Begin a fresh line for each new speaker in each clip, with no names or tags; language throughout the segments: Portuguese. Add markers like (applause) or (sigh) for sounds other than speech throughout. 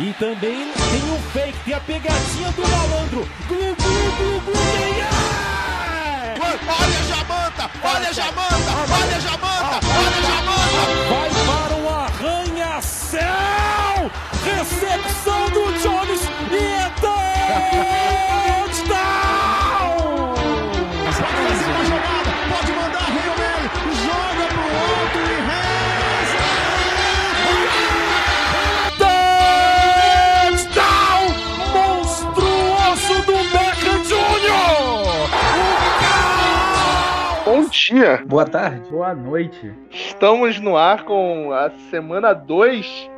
E também tem o fake, tem a pegadinha do malandro. Glu, glu, glu, glu,
Olha a Jamanta, olha a Jamanta, olha a Jamanta, olha a Jamanta.
Vai para o arranha-céu. Recepção do Jones e é
dia!
Boa tarde.
Boa noite.
Estamos no ar com a semana 2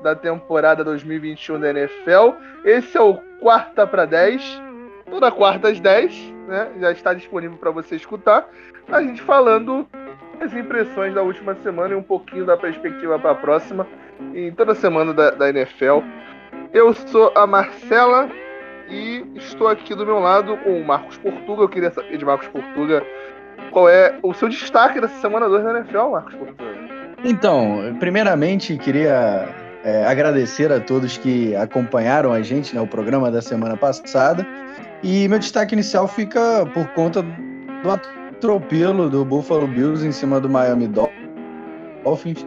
da temporada 2021 da NFL. Esse é o Quarta para 10. Toda quarta às 10, né? Já está disponível para você escutar. A gente falando as impressões da última semana e um pouquinho da perspectiva para a próxima. Em toda semana da, da NFL. Eu sou a Marcela e estou aqui do meu lado com o Marcos Portuga. Eu queria saber de Marcos Portuga qual é o seu destaque dessa semana 2 da NFL, Marcos Portuga.
Então, primeiramente queria é, agradecer a todos que acompanharam a gente, né, o programa da semana passada. E meu destaque inicial fica por conta do atropelo do Buffalo Bills em cima do Miami Dolphins.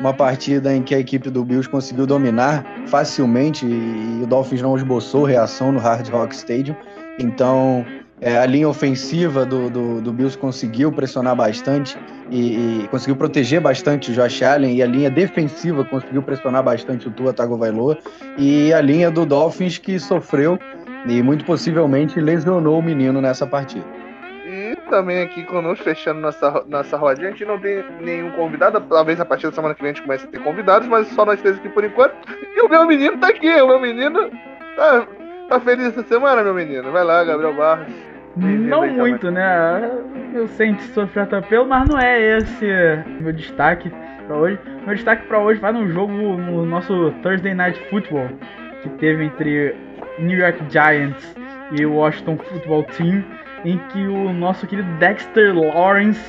Uma partida em que a equipe do Bills conseguiu dominar facilmente e o Dolphins não esboçou reação no Hard Rock Stadium. Então, é, a linha ofensiva do, do, do, Bills conseguiu pressionar bastante e, e, conseguiu proteger bastante o Josh Allen e a linha defensiva conseguiu pressionar bastante o Tua Tagovailoa e a linha do Dolphins que sofreu e muito possivelmente lesionou o menino nessa partida.
E também aqui conosco, fechando nossa, nossa rodinha, a gente não tem nenhum convidado, talvez a partir da semana que vem a gente comece a ter convidados, mas só nós três aqui por enquanto. (laughs) E o meu menino tá aqui, o meu menino tá, tá feliz essa semana, meu menino. Vai lá, Gabriel Barros.
Não muito, né? Eu senti sofrer atropelo, mas não é esse meu destaque para hoje. Meu destaque para hoje vai no jogo no nosso Thursday Night Football que teve entre New York Giants e o Washington Football Team, em que o nosso querido Dexter Lawrence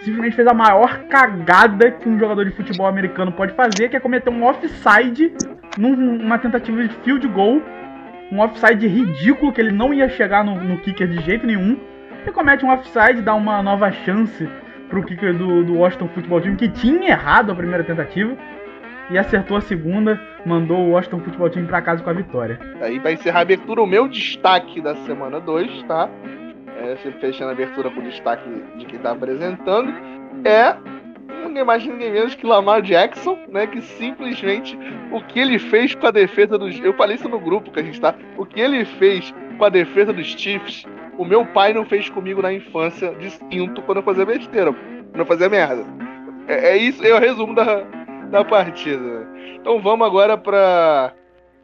simplesmente fez a maior cagada que um jogador de futebol americano pode fazer, que é cometer um offside numa tentativa de field goal um offside ridículo que ele não ia chegar no, no kicker de jeito nenhum. Ele comete um offside, dá uma nova chance pro kicker do, do Washington Football Team, que tinha errado a primeira tentativa. E acertou a segunda, mandou o Washington Football Team para casa com a vitória.
Aí vai encerrar a abertura, o meu destaque da semana 2, tá? É, fechando a abertura com o destaque de quem tá apresentando. É ninguém mais ninguém menos que Lamar Jackson, né? Que simplesmente o que ele fez com a defesa dos. Eu falei isso no grupo que a gente tá. O que ele fez com a defesa dos Chiefs, o meu pai não fez comigo na infância de cinto quando eu fazia besteira, quando eu fazia merda. É, é isso, é o resumo da, da partida. Então vamos agora para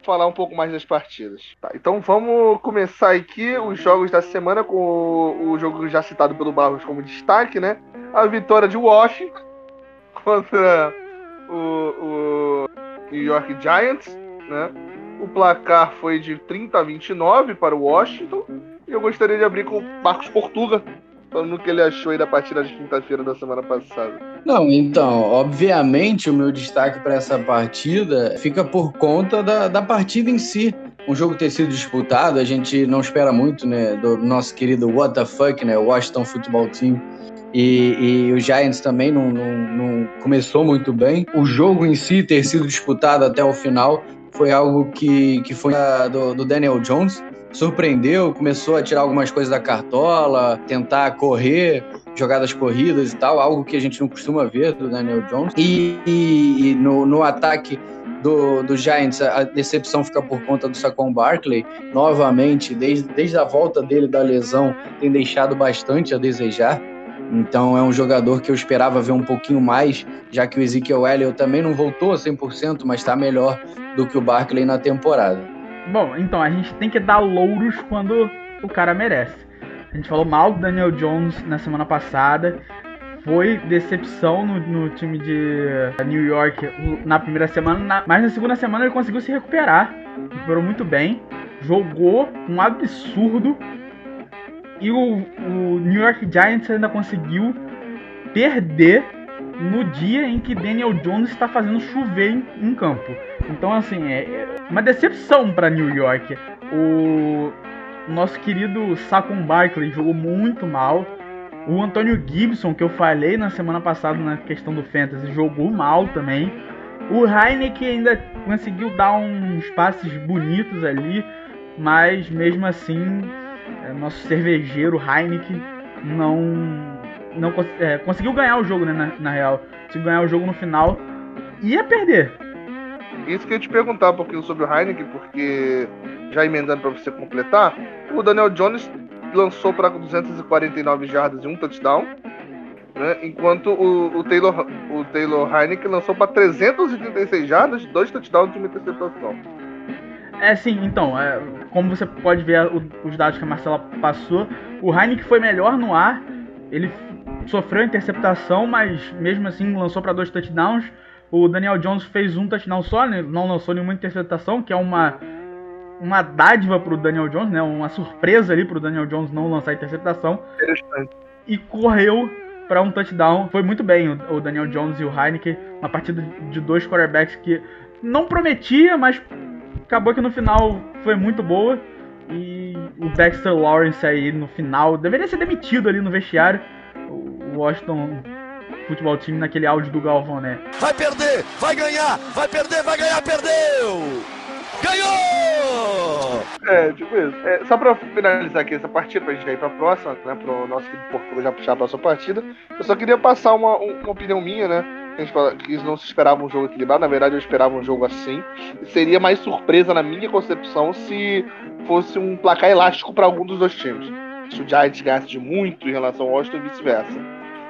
falar um pouco mais das partidas. Tá, então vamos começar aqui os jogos da semana com o, o jogo já citado pelo Barros como destaque, né? A vitória de Washington contra o, o New York Giants, né? O placar foi de 30 a 29 para o Washington. E eu gostaria de abrir com Marcos Portuga, falando o que ele achou aí da partida de quinta-feira da semana passada.
Não, então, obviamente o meu destaque para essa partida fica por conta da, da partida em si. Um jogo ter sido disputado, a gente não espera muito, né, do nosso querido Fuck, né, Washington Football Team. E, e o Giants também não, não, não começou muito bem. O jogo em si ter sido disputado até o final foi algo que, que foi do, do Daniel Jones. Surpreendeu, começou a tirar algumas coisas da cartola, tentar correr, jogadas corridas e tal, algo que a gente não costuma ver do Daniel Jones. E, e, e no, no ataque do, do Giants, a decepção fica por conta do Saquon Barkley. Novamente, desde, desde a volta dele da lesão, tem deixado bastante a desejar. Então é um jogador que eu esperava ver um pouquinho mais, já que o Ezekiel Elliott também não voltou a 100%, mas está melhor do que o Barkley na temporada.
Bom, então a gente tem que dar louros quando o cara merece. A gente falou mal do Daniel Jones na semana passada, foi decepção no, no time de New York na primeira semana, na, mas na segunda semana ele conseguiu se recuperar, recuperou muito bem, jogou um absurdo, e o, o New York Giants ainda conseguiu perder no dia em que Daniel Jones está fazendo chover em, em campo. Então, assim, é, é uma decepção para New York. O nosso querido Saquon Barkley jogou muito mal. O Antônio Gibson, que eu falei na semana passada na questão do Fantasy, jogou mal também. O Heineken ainda conseguiu dar uns passes bonitos ali, mas mesmo assim, nosso cervejeiro Heineken não, não é, conseguiu ganhar o jogo, né, na, na real. Conseguiu ganhar o jogo no final. Ia perder,
isso que eu ia te perguntar um pouquinho sobre o Heineken, porque já emendando para você completar, o Daniel Jones lançou para 249 jardas e um touchdown, né, enquanto o, o, Taylor, o Taylor Heineken lançou para 336 jardas, dois touchdowns e uma interceptação.
É sim, então, é, como você pode ver o, os dados que a Marcela passou, o Heineken foi melhor no ar, ele sofreu interceptação, mas mesmo assim lançou para dois touchdowns. O Daniel Jones fez um touchdown só, né? não lançou nenhuma interceptação, que é uma uma dádiva pro Daniel Jones, né? Uma surpresa ali pro Daniel Jones não lançar interceptação. E correu para um touchdown. Foi muito bem o, Daniel Jones e o Heineken. Uma partida de dois quarterbacks que não prometia, mas acabou que no final foi muito boa. E o Dexter Lawrence aí no final deveria ser demitido ali no vestiário. O Washington futebol time naquele áudio do Galvão, né?
Vai perder, vai ganhar, vai perder, vai ganhar, perdeu! Ganhou!
É, tipo isso. É, só pra finalizar aqui essa partida, pra gente ir pra próxima, né? Pro nosso Portugal já puxar a próxima partida. Eu só queria passar uma, uma opinião minha, né? A gente fala que não se esperavam um jogo equilibrado, na verdade eu esperava um jogo assim. Seria mais surpresa na minha concepção se fosse um placar elástico para algum dos dois times. Se o Giants ganhasse de muito em relação ao Washington e vice-versa.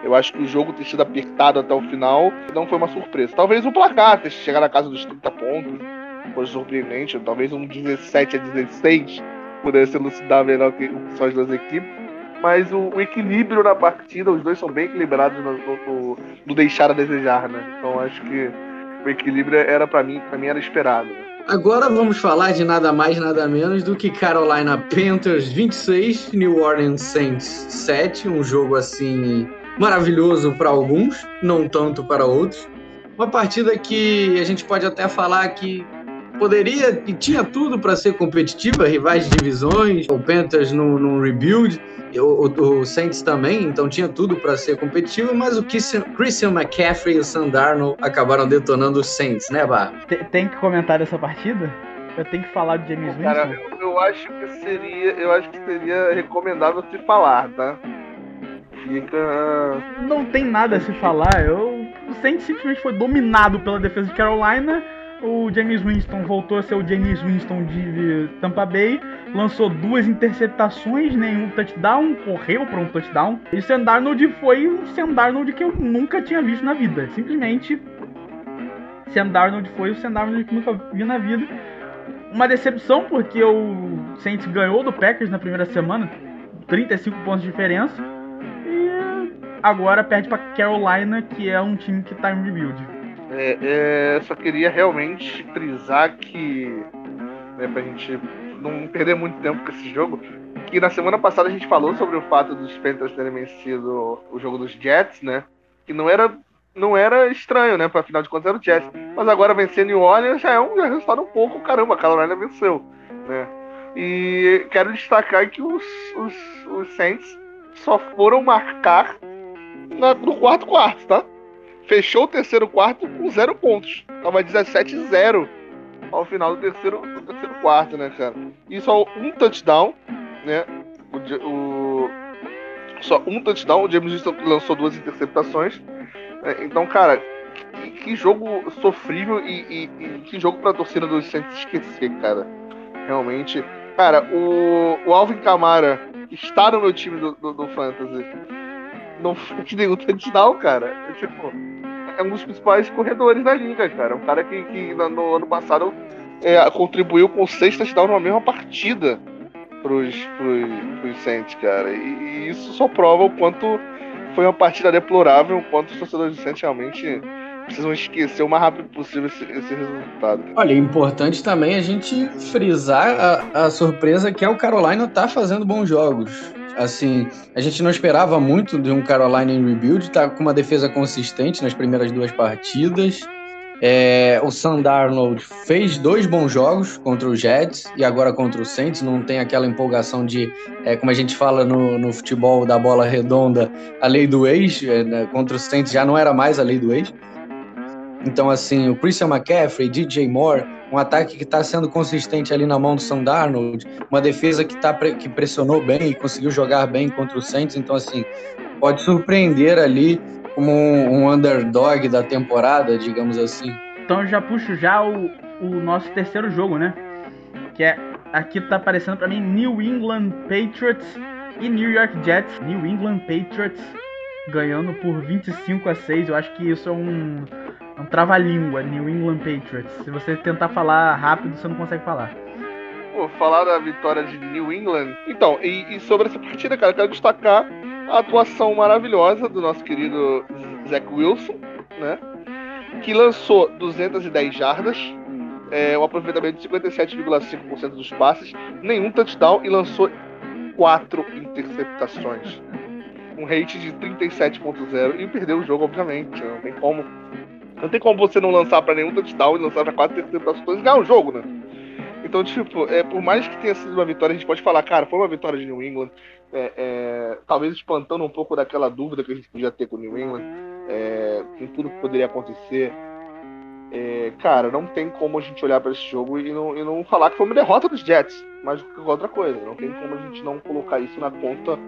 Eu acho que o jogo ter sido apertado até o final não foi uma surpresa. Talvez o placar ter chegado na casa dos 30 pontos fosse surpreendente. Talvez um 17 a 16 pudesse elucidar melhor que são as duas equipes. Mas o, o, equilíbrio na partida, os dois são bem equilibrados no, no, no deixar a desejar, né? Então acho que o equilíbrio era para mim, para mim era esperado. Né?
Agora vamos falar de nada mais, nada menos do que Carolina Panthers 26, New Orleans Saints 7, um jogo assim maravilhoso para alguns, não tanto para outros. Uma partida que a gente pode até falar que poderia e tinha tudo para ser competitiva, rivais de divisões, o Panthers no, no rebuild, o, o, Saints também, então tinha tudo para ser competitivo, mas o Christian, Christian McCaffrey e o Sandarno acabaram detonando os Saints, né, Bar?
Tem, tem que comentar essa partida? Eu tenho que falar de James Winston? Cara,
eu, eu, acho que seria, eu acho que seria recomendável se falar, tá? fica.
Não tem nada a se falar. Eu, o Saints simplesmente foi dominado pela defesa de Carolina. O James Winston voltou a ser o James Winston de Tampa Bay, lançou duas interceptações, nenhum touchdown, correu para um touchdown. E Sam Darnold foi um Sam Darnold que eu nunca tinha visto na vida. Simplesmente Sam Darnold foi o Sam Darnold que nunca vi na vida. Uma decepção porque o Saints ganhou do Packers na primeira semana, 35 pontos de diferença agora perde para Carolina, que é um time que está em rebuild.
É, é, só queria realmente frisar que, né, pra gente não perder muito tempo com esse jogo, que na semana passada a gente falou sobre o fato dos Panthers terem vencido o jogo dos Jets, né? Que não era, não era estranho, né? Pra final de contas era o Jets. Mas agora vencer New Orleans já é um, resultado um pouco, caramba, a Carolina venceu, né? E quero destacar que os, os, os Saints só foram marcar na, no quarto quarto, tá? Fechou o terceiro quarto com zero pontos. Tava 17-0 ao final do terceiro, do terceiro quarto, né, cara? E só um touchdown, né? O, o só um touchdown. O James Winston lançou duas interceptações. Né? Então, cara, que, que, jogo sofrível e, e, e que jogo pra torcida do Santos esquecer, cara. Realmente. Cara, o, o Alvin Camara está no meu time do, do, do Fantasy não fez nenhum touchdown, cara. É, tipo, é um dos principais corredores da liga, cara. Um cara que, que no ano passado é, contribuiu com seis touchdowns na mesma partida pros, pros, pros Saints, cara. E, e, isso só prova o quanto foi uma partida deplorável, o quanto os torcedores do Saints realmente precisam esquecer o mais rápido possível esse, esse resultado.
Olha, é importante também a gente frisar a, a surpresa que é o Carolina tá fazendo bons jogos. Assim, a gente não esperava muito de um Carolina em rebuild, tá com uma defesa consistente nas primeiras duas partidas. É, o Sam Darnold fez dois bons jogos contra o Jets e agora contra o Saints. Não tem aquela empolgação de, é, como a gente fala no, no, futebol da bola redonda, a lei do ex. É, né, contra o Saints já não era mais a lei do ex. Então, assim, o Christian McCaffrey, DJ Moore, um ataque que está sendo consistente ali na mão do Sam Darnold, uma defesa que, tá, que pressionou bem e conseguiu jogar bem contra o Saints. Então, assim, pode surpreender ali como um, um underdog da temporada, digamos assim.
Então já puxo já o, o nosso terceiro jogo, né? Que é aqui tá aparecendo para mim New England Patriots e New York Jets. New England Patriots ganhando por 25 a 6. Eu acho que isso é um, um trava-língua, New England Patriots. Se você tentar falar rápido, você não consegue falar.
Pô, falar da vitória de New England. Então, e, e sobre essa partida, cara, quero destacar a atuação maravilhosa do nosso querido Zach Wilson, né? Que lançou 210 jardas, é, um aproveitamento de 57,5% dos passes, nenhum touchdown e lançou quatro interceptações. Um rate de 37.0 e perdeu o jogo, obviamente. Não tem como. Não tem como você não lançar para nenhum touchdown e lançar para quatro interceptações e ganhar o jogo, né? Então, tipo, é, por mais que tenha sido uma vitória, a gente pode falar, cara, foi uma vitória de New England, é, é, talvez espantando um pouco daquela dúvida que a gente podia ter com o New England, é, com tudo que poderia acontecer. É, cara, não tem como a gente olhar para esse jogo e não, e não falar que foi uma derrota dos Jets, mas outra coisa. Não tem como a gente não colocar isso na conta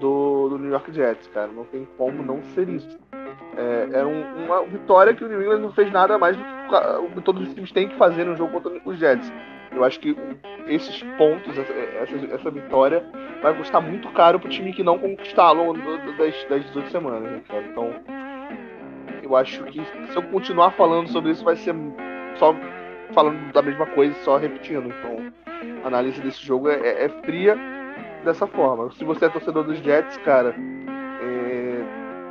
do, do New York Jets, cara. Não tem como não ser isso. É, um, uma vitória que o New England não fez nada mais do que que todos os times têm que fazer no jogo contra os Jets. Eu acho que esses pontos, essa, essa, essa vitória, vai custar muito caro pro time que não conquistar ao longo das, das 18 semanas, né, cara? Então, eu acho que se eu continuar falando sobre isso, vai ser só falando da mesma coisa, só repetindo. Então, a análise desse jogo é, é fria dessa forma. Se você é torcedor dos Jets, cara,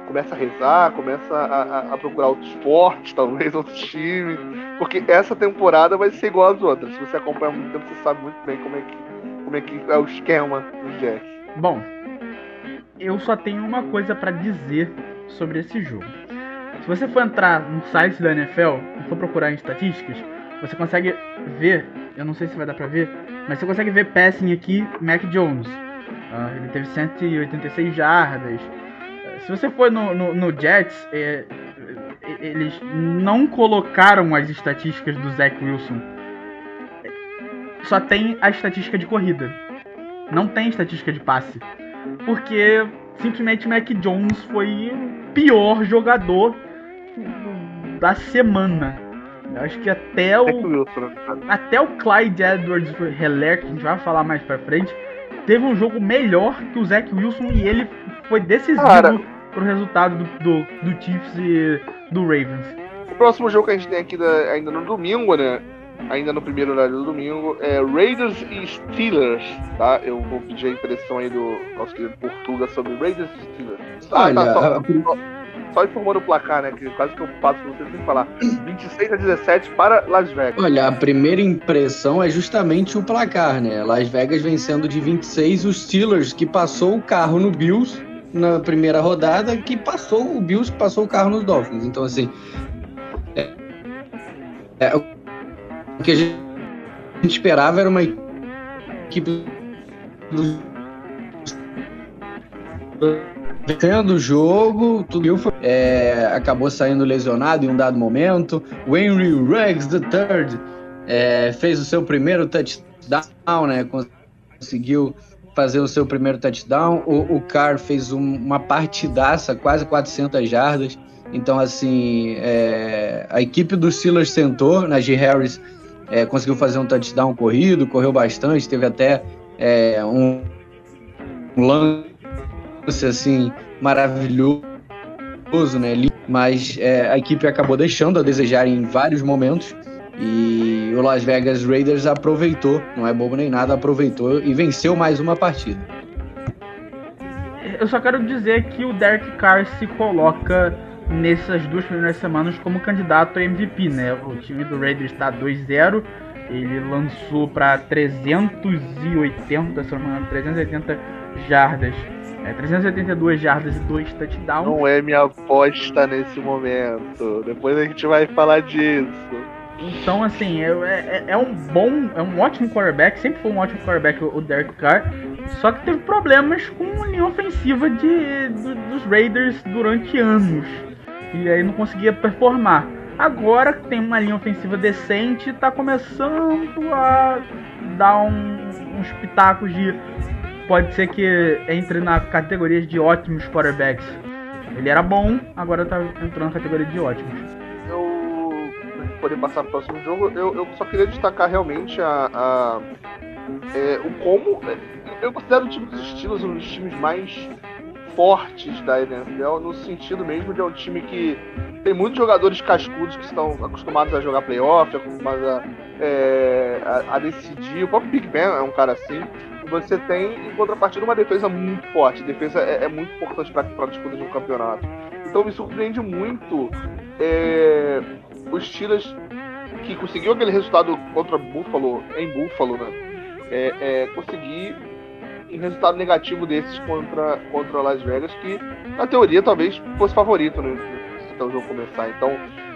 começa a rezar, começa a, a, procurar outros esportes, (laughs) talvez outros times, porque essa temporada vai ser igual às outras. Se você acompanha muito tempo, você sabe muito bem como é que, como é, que é o esquema dos Jets.
Bom, eu só tenho uma coisa para dizer sobre esse jogo. Se você for entrar no site da NFL e for procurar em estatísticas, você consegue ver, eu não sei se vai dar pra ver, mas você consegue ver passing aqui, Mac Jones. Uh, ele teve 186 jardas, se você for no, no, no Jets, é, é, eles não colocaram as estatísticas do Zach Wilson. Só tem a estatística de corrida. Não tem estatística de passe. Porque simplesmente Mac Jones foi o pior jogador da semana. Eu acho que até o. Né, até o Clyde Edwards Heller, que a gente vai falar mais pra frente, teve um jogo melhor que o Zach Wilson e ele foi decisivo Cara, pro resultado do, do, do, Chiefs e do Ravens.
O próximo jogo que a gente tem aqui da, ainda no domingo, né? Ainda no primeiro horário do domingo, é Raiders e Steelers, tá? Eu vou pedir a impressão aí do nosso querido Portuga sobre Raiders e Steelers. Ah, Olha, tá, só, só, só informando o placar, né? Que quase que eu passo pra vocês sem falar. 26 a 17 para Las Vegas.
Olha, a primeira impressão é justamente o placar, né? Las Vegas vencendo de 26 os Steelers, que passou o carro no Bills na primeira rodada que passou o Bills que passou o carro nos Dolphins. Então, assim, é, é, o que a gente esperava era uma equipe vencendo o jogo, tudo é, acabou saindo lesionado em um dado momento. O Henry Ruggs III é, fez o seu primeiro touchdown, né? Conseguiu fazer o seu primeiro touchdown. O, o Carr fez um, uma partidaça, quase 400 jardas. Então, assim, é, a equipe do Steelers sentou, Najee Harris é, conseguiu fazer um touchdown corrido, correu bastante, teve até é, um lance, assim, maravilhoso, né? Mas é, a equipe acabou deixando a desejar em vários momentos. E o Las Vegas Raiders aproveitou, não é bobo nem nada, aproveitou e venceu mais uma partida.
Eu só quero dizer que o Derek Carr se coloca nessas duas primeiras semanas como candidato a MVP, né? O time do Raiders está 2-0, ele lançou para 380, se não me engano, 380 jardas É, 382 jardas e 2 touchdowns.
Não é minha aposta nesse momento. Depois a gente vai falar disso.
Então, assim, é, é, é, um bom, é um ótimo quarterback, sempre foi um ótimo quarterback o Derek Carr, só que teve problemas com a linha ofensiva de, do, dos Raiders durante anos. E aí não conseguia performar. Agora que tem uma linha ofensiva decente, tá começando a dar um, uns pitacos de. Pode ser que entre na categoria de ótimos quarterbacks. Ele era bom, agora tá entrando na categoria de ótimos
poder passar para o próximo jogo, eu, eu só queria destacar realmente a, a é, o como. É, eu considero o time dos estilos um dos times mais fortes da NFL, no sentido mesmo de é um time que tem muitos jogadores cascudos que estão acostumados a jogar playoff, acostumados a, é, a, a decidir. O próprio Big Ben é um cara assim. Você tem, em contrapartida, uma defesa muito forte. Defesa é, é muito importante para a disputa de um campeonato. Então me surpreende muito é, os Steelers que conseguiu aquele resultado contra Buffalo, em Buffalo, né? É, é, conseguir um resultado negativo desses contra, contra Las Vegas, que na teoria talvez fosse favorito né, se o jogo começar. Então,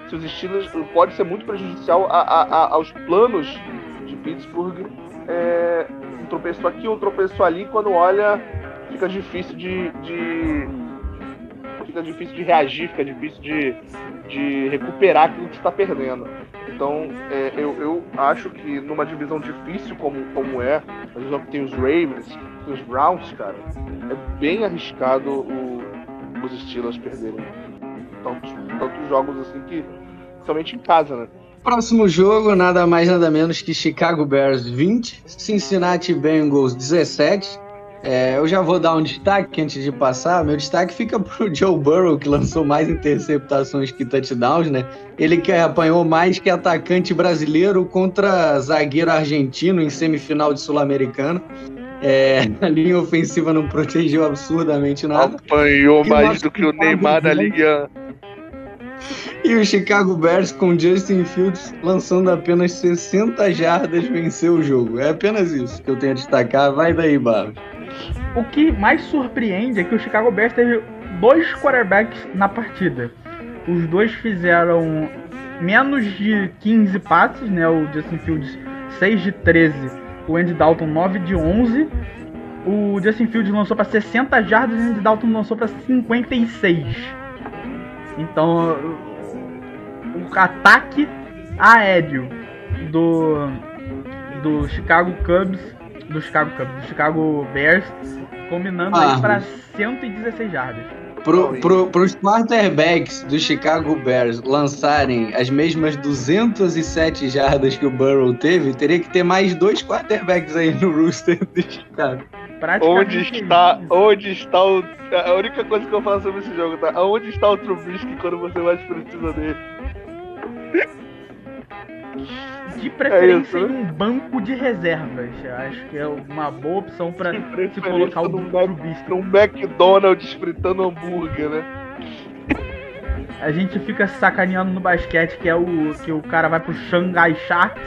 se os Steelers pode ser muito prejudicial a, a, a, aos planos de Pittsburgh, é, um tropeço aqui, um tropeço ali, quando olha, fica difícil de, de fica difícil de reagir, fica difícil de, de recuperar aquilo que está perdendo. Então, é, eu, eu acho que numa divisão difícil como, como é, a divisão que tem os Ravens, os Browns, cara, é bem arriscado o, os Steelers perderem tantos, tantos jogos assim que, somente em casa, né?
Próximo jogo, nada mais nada menos que Chicago Bears 20, Cincinnati Bengals 17. É, eu já vou dar um destaque antes de passar. Meu destaque fica (laughs) pro Joe Burrow, que lançou mais interceptações que touchdowns, né? Ele que apanhou mais que atacante brasileiro contra zagueiro argentino em semifinal de Sul-Americana. É, a linha ofensiva não protegeu absurdamente nada.
Apanhou mais do que o Neymar da Liga.
E o Chicago Bears com Justin Fields lançando apenas 60 jardas venceu o jogo. É apenas isso que eu tenho a destacar. Vai daí, Barros.
O que mais surpreende é que o Chicago Bears teve dois quarterbacks na partida. Os dois fizeram menos de 15 passes, né? O Justin Fields 6 de 13, o Andy Dalton 9 de 11. O Justin Fields lançou para 60 jardas e o Andy Dalton lançou para 56. Então, o ataque aéreo do do Chicago Cubs do Chicago Cubs, do Chicago Bears, combinando ah. aí para 116 jardas.
Pro, pro, pros quarterbacks do Chicago Bears lançarem as mesmas 207 jardas que o Burrow teve, teria que ter mais dois quarterbacks aí no rooster do Chicago.
Onde está, onde está o. A única coisa que eu falo sobre esse jogo, tá? Onde está o Trubisky quando você mais precisa dele?
De preferência é em um banco de reservas. Acho que é uma boa opção para se colocar o
num, Trubisky. Num McDonald's fritando hambúrguer, né?
A gente fica sacaneando no basquete que é o que o cara vai pro Shanghai Sharks.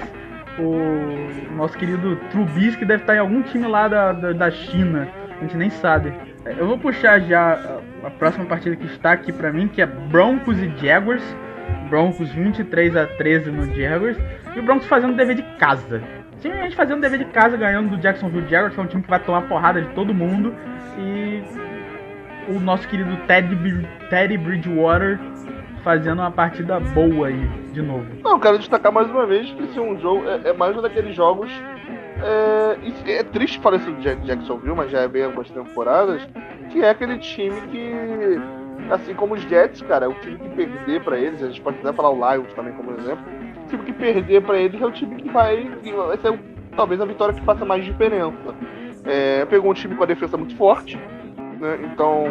O nosso querido Trubisky deve estar em algum time lá da, da, da China. A gente nem sabe. Eu vou puxar já a próxima partida que está aqui para mim, que é Broncos e Jaguars. Broncos 23 a 13 no Jaguars. E o Broncos fazendo o dever de casa. Simplesmente fazendo o dever de casa, ganhando do Jacksonville Jaguars, que é um time que vai tomar porrada de todo mundo. E o nosso querido Teddy, Teddy Bridgewater fazendo uma partida boa aí, de novo.
Não, quero destacar mais uma vez que esse é um jogo, é, é mais um daqueles jogos. É, é triste parecer do Jacksonville, mas já é bem algumas temporadas. Que é aquele time que Assim como os Jets, cara, o time que perder para eles, a gente pode até falar o Lions também como exemplo, o time que perder para eles é o time que vai, vai ser talvez a vitória que faça mais diferença. É, pegou um time com a defesa muito forte, né? Então,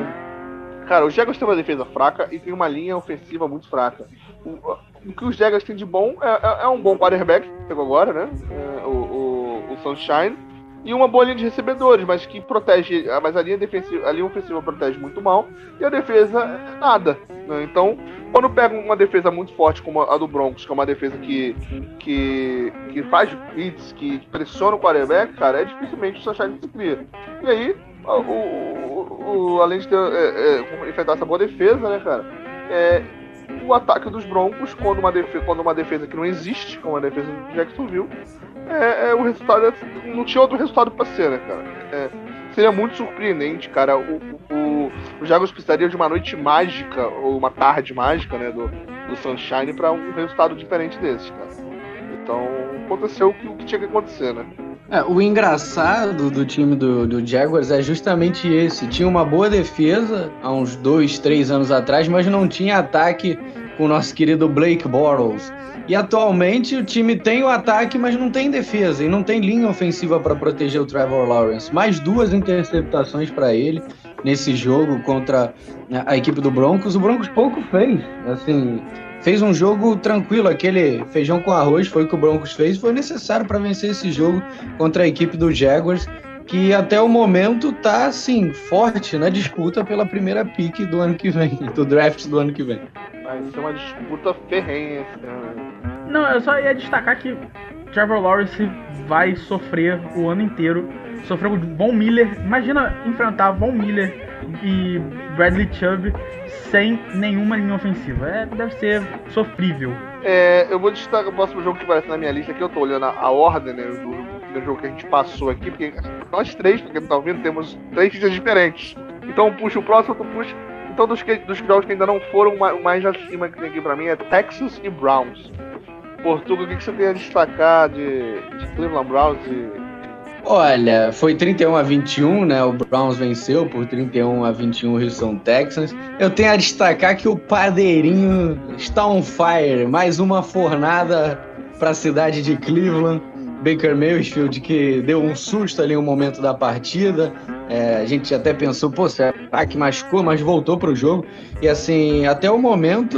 cara, os Jaguars têm uma defesa fraca e tem uma linha ofensiva muito fraca. O, o que os Jaguars têm de bom é, é, é um bom quarterback, pegou agora, né? É, o, o, o Sunshine e uma boa linha de recebedores, mas que protege. Mas a linha defensiva, a linha ofensiva protege muito mal e a defesa nada. Né? Então, quando pega uma defesa muito forte como a do Broncos, que é uma defesa que, que, que faz hits, que pressiona o quarterback, cara, é dificilmente o Sunshine se cria. E aí, o, o, o, além de ter, é, é, enfrentar essa boa defesa, né, cara? É, o ataque dos Broncos, quando uma, defesa, quando uma defesa que não existe, como a defesa do Jacksonville, é, é o resultado. Não tinha outro resultado pra ser, né, cara? É, seria muito surpreendente, cara. O, o, o Jaguars precisaria de uma noite mágica, ou uma tarde mágica, né, do, do Sunshine, para um resultado diferente desse, cara. Então, aconteceu o que, o que tinha que acontecer, né?
É, o engraçado do time do, do, Jaguars é justamente esse. Tinha uma boa defesa há uns dois, três anos atrás, mas não tinha ataque com o nosso querido Blake Bortles. E atualmente o time tem o ataque, mas não tem defesa e não tem linha ofensiva para proteger o Trevor Lawrence. Mais duas interceptações para ele nesse jogo contra a equipe do Broncos. O Broncos pouco fez. Assim, fez um jogo tranquilo, aquele feijão com arroz foi o que o Broncos fez, foi necessário para vencer esse jogo contra a equipe do Jaguars, que até o momento tá assim forte na disputa pela primeira pick do ano que vem, (laughs) do draft do ano que vem.
Vai ser uma disputa ferrenha esse ano.
Não, eu só ia destacar que Trevor Lawrence vai sofrer o ano inteiro. Sofreu com Von Miller. Imagina enfrentar Von Miller e Bradley Chubb sem nenhuma linha ofensiva. É, deve ser sofrível.
É, eu vou destacar o próximo jogo que aparece na minha lista aqui. Eu tô olhando a, a ordem né, do, jogo que a gente passou aqui, porque nós três, porque não tá ouvindo, temos três listas diferentes. Então puxa o próximo, tu puxa. Então dos, que, dos jogos que ainda não foram mais, mais acima que tem aqui pra mim é Texas e Browns. Portugal, o que, que você tem a destacar de, de Cleveland Browns e
Olha, foi 31 a 21, né? O Browns venceu por 31 a 21 o Houston Texans. Eu tenho a destacar que o padeirinho está on fire. Mais uma fornada para a cidade de Cleveland. Baker Mayfield que deu um susto ali no momento da partida. É, a gente até pensou, pô, será que machucou, mas voltou para o jogo. E assim, até o momento,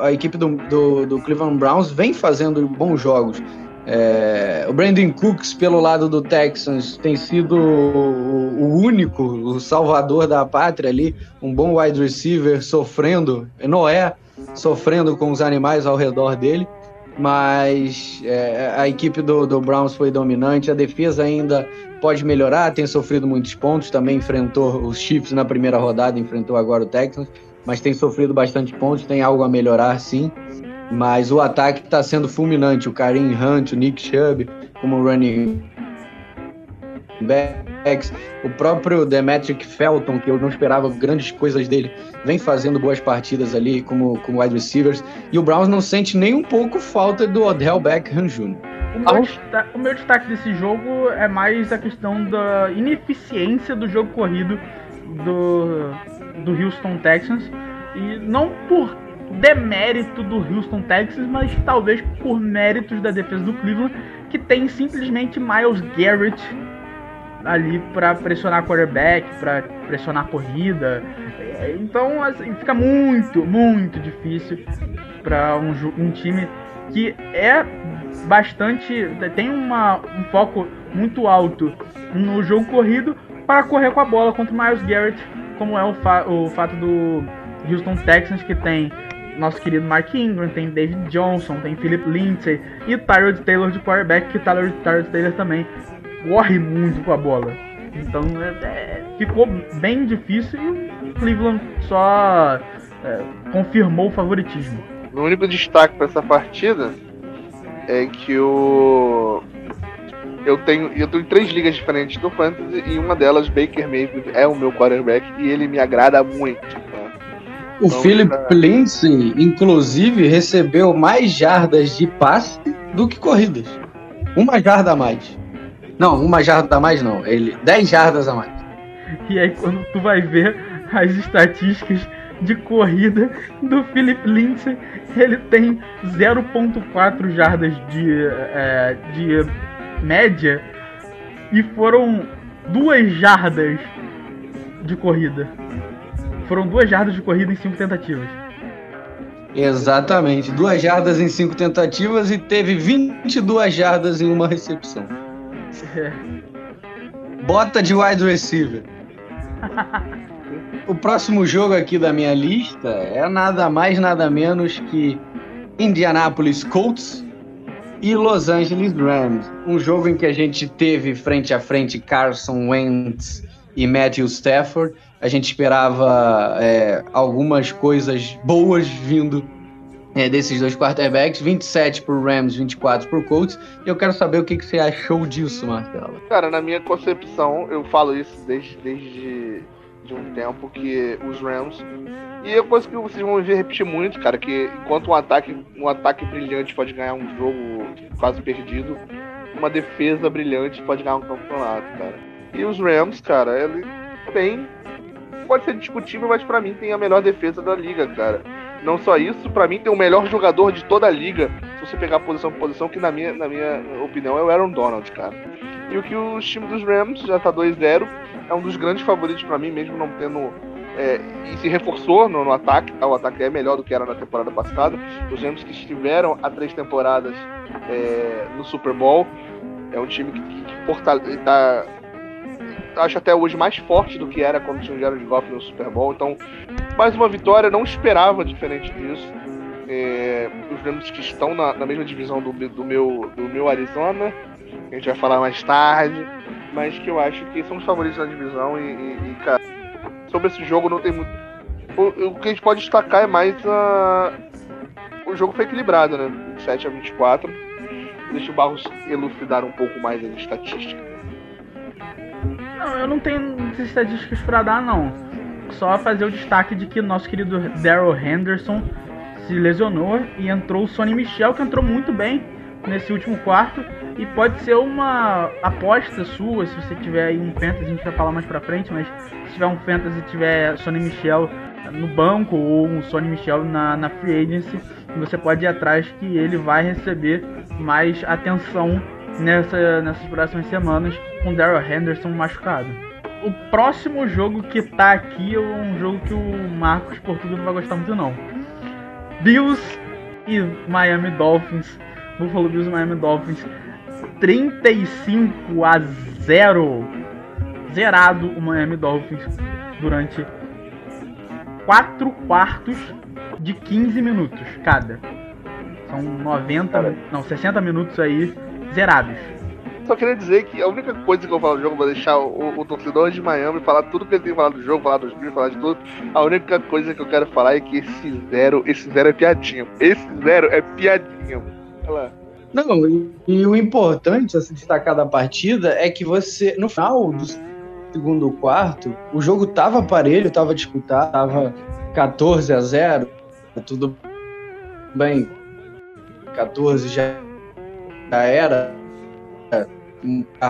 a equipe do, do, do Cleveland Browns vem fazendo bons jogos. É, o Brandon Cooks, pelo lado do Texans, tem sido o, o, único, o salvador da pátria ali, um bom wide receiver sofrendo, Noé sofrendo com os animais ao redor dele, mas é, a equipe do, do Browns foi dominante, a defesa ainda pode melhorar, tem sofrido muitos pontos, também enfrentou os Chiefs na primeira rodada, enfrentou agora o Texans, mas tem sofrido bastante pontos, tem algo a melhorar sim. Mas o ataque está sendo fulminante. O Karim Hunt, o Nick Chubb, como running backs, o próprio Demetric Felton, que eu não esperava grandes coisas dele, vem fazendo boas partidas ali como, como wide receivers. E o Browns não sente nem um pouco falta do Odell Beckham Jr.
O meu, destaque, o meu destaque desse jogo é mais a questão da ineficiência do jogo corrido do, do Houston Texans. E não por demérito do Houston Texans, mas talvez por méritos da defesa do Cleveland, que tem simplesmente Miles Garrett ali para pressionar quarterback, para pressionar corrida. Então assim, fica muito, muito difícil para um, um, time que é bastante tem uma, um foco muito alto no jogo corrido para correr com a bola contra o Miles Garrett, como é o, fa o fato do Houston Texans que tem nosso querido Mark Ingram, tem David Johnson, tem Philip Lindsay e Tyrod Taylor de quarterback, que Tyrod, Tyrod Taylor também corre muito com a bola. Então é, é, ficou bem difícil e o Cleveland só é, confirmou o favoritismo.
O único destaque para essa partida é que o eu tenho eu tenho três ligas diferentes do fantasy e uma delas Baker Mayfield é o meu quarterback e ele me agrada muito.
O então, Philip Lindsay, inclusive, recebeu mais jardas de passe do que corridas. Uma jarda a mais. Não, uma jarda a mais não. Ele 10 jardas a mais.
E aí quando tu vai ver as estatísticas de corrida do Philip Lindsay, ele tem 0.4 jardas de, é, de média e foram duas jardas de corrida. Foram duas jardas de corrida em cinco tentativas.
Exatamente, duas jardas em cinco tentativas e teve 22 jardas em uma recepção. É. Bota de wide receiver. (laughs) o próximo jogo aqui da minha lista é nada mais, nada menos que Indianapolis Colts e Los Angeles Rams. Um jogo em que a gente teve frente a frente Carson Wentz e Matthew Stafford A gente esperava é, algumas coisas boas vindo é, desses dois quarterbacks, 27 por Rams, 24 por Colts. E eu quero saber o que, que você achou disso, Marcelo.
Cara, na minha concepção, eu falo isso desde, desde de um tempo que os Rams. E é coisa que vocês vão ver repetir muito, cara, que enquanto um ataque, um ataque brilhante pode ganhar um jogo quase perdido, uma defesa brilhante pode ganhar um campeonato, cara. E os Rams, cara, ele tem. Pode ser discutível, mas para mim tem a melhor defesa da liga, cara. Não só isso, para mim tem o melhor jogador de toda a liga, se você pegar posição por posição, que na minha, na minha opinião é o Aaron Donald, cara. E o que o time dos Rams já tá 2-0, é um dos grandes favoritos para mim, mesmo não tendo. É, e se reforçou no, no, ataque, tá? o ataque é melhor do que era na temporada passada. Os Rams que estiveram há três temporadas é, no Super Bowl, é um time que, que, tá, acho até hoje mais forte do que era quando tinha o Jared Goff no Super Bowl. Então, mais uma vitória, não esperava diferente disso. É, os Rams que estão na, na mesma divisão do, do, meu, do meu Arizona, a gente vai falar mais tarde, mas que eu acho que são os favoritos da divisão e, e, e cara, sobre esse jogo não tem muito. O, o, que a gente pode destacar é mais a. O jogo foi equilibrado, né? 7 a 24. Deixa o Barros elucidar um pouco mais as estatísticas.
Não, eu não tenho estatísticas para dar, não. Só fazer o destaque de que nosso querido Daryl Henderson se lesionou e entrou o Sonny Michel, que entrou muito bem nesse último quarto. E pode ser uma aposta sua, se você tiver aí um Fantasy, a gente vai falar mais pra frente, mas se tiver um Fantasy e tiver Sonny Michel no banco ou um Sonny Michel na, na Free Agency, você pode ir atrás que ele vai receber mais atenção nessa, nessas próximas semanas com Daryl Henderson machucado. O próximo jogo que tá aqui é um jogo que o Marcos Portugal não vai gostar muito não. Bills e Miami Dolphins. Buffalo Bills e Miami Dolphins 35 a 0. Zerado o Miami Dolphins durante 4 quartos de 15 minutos cada. São 90, não, 60 minutos aí zerados.
Só queria dizer que a única coisa que eu falo do jogo, vou deixar o, o, torcedor de Miami falar tudo que ele tem que falar do jogo, falar dos Bills, falar de tudo. A única coisa que eu quero falar é que esse zero, esse zero é piadinha. Esse zero é piadinha. Olha lá.
Não, e, e, o importante a se destacar da partida é que você, no final do segundo quarto, o jogo tava parelho, tava disputado, tava 14 a 0, tudo bem, 14 já, já era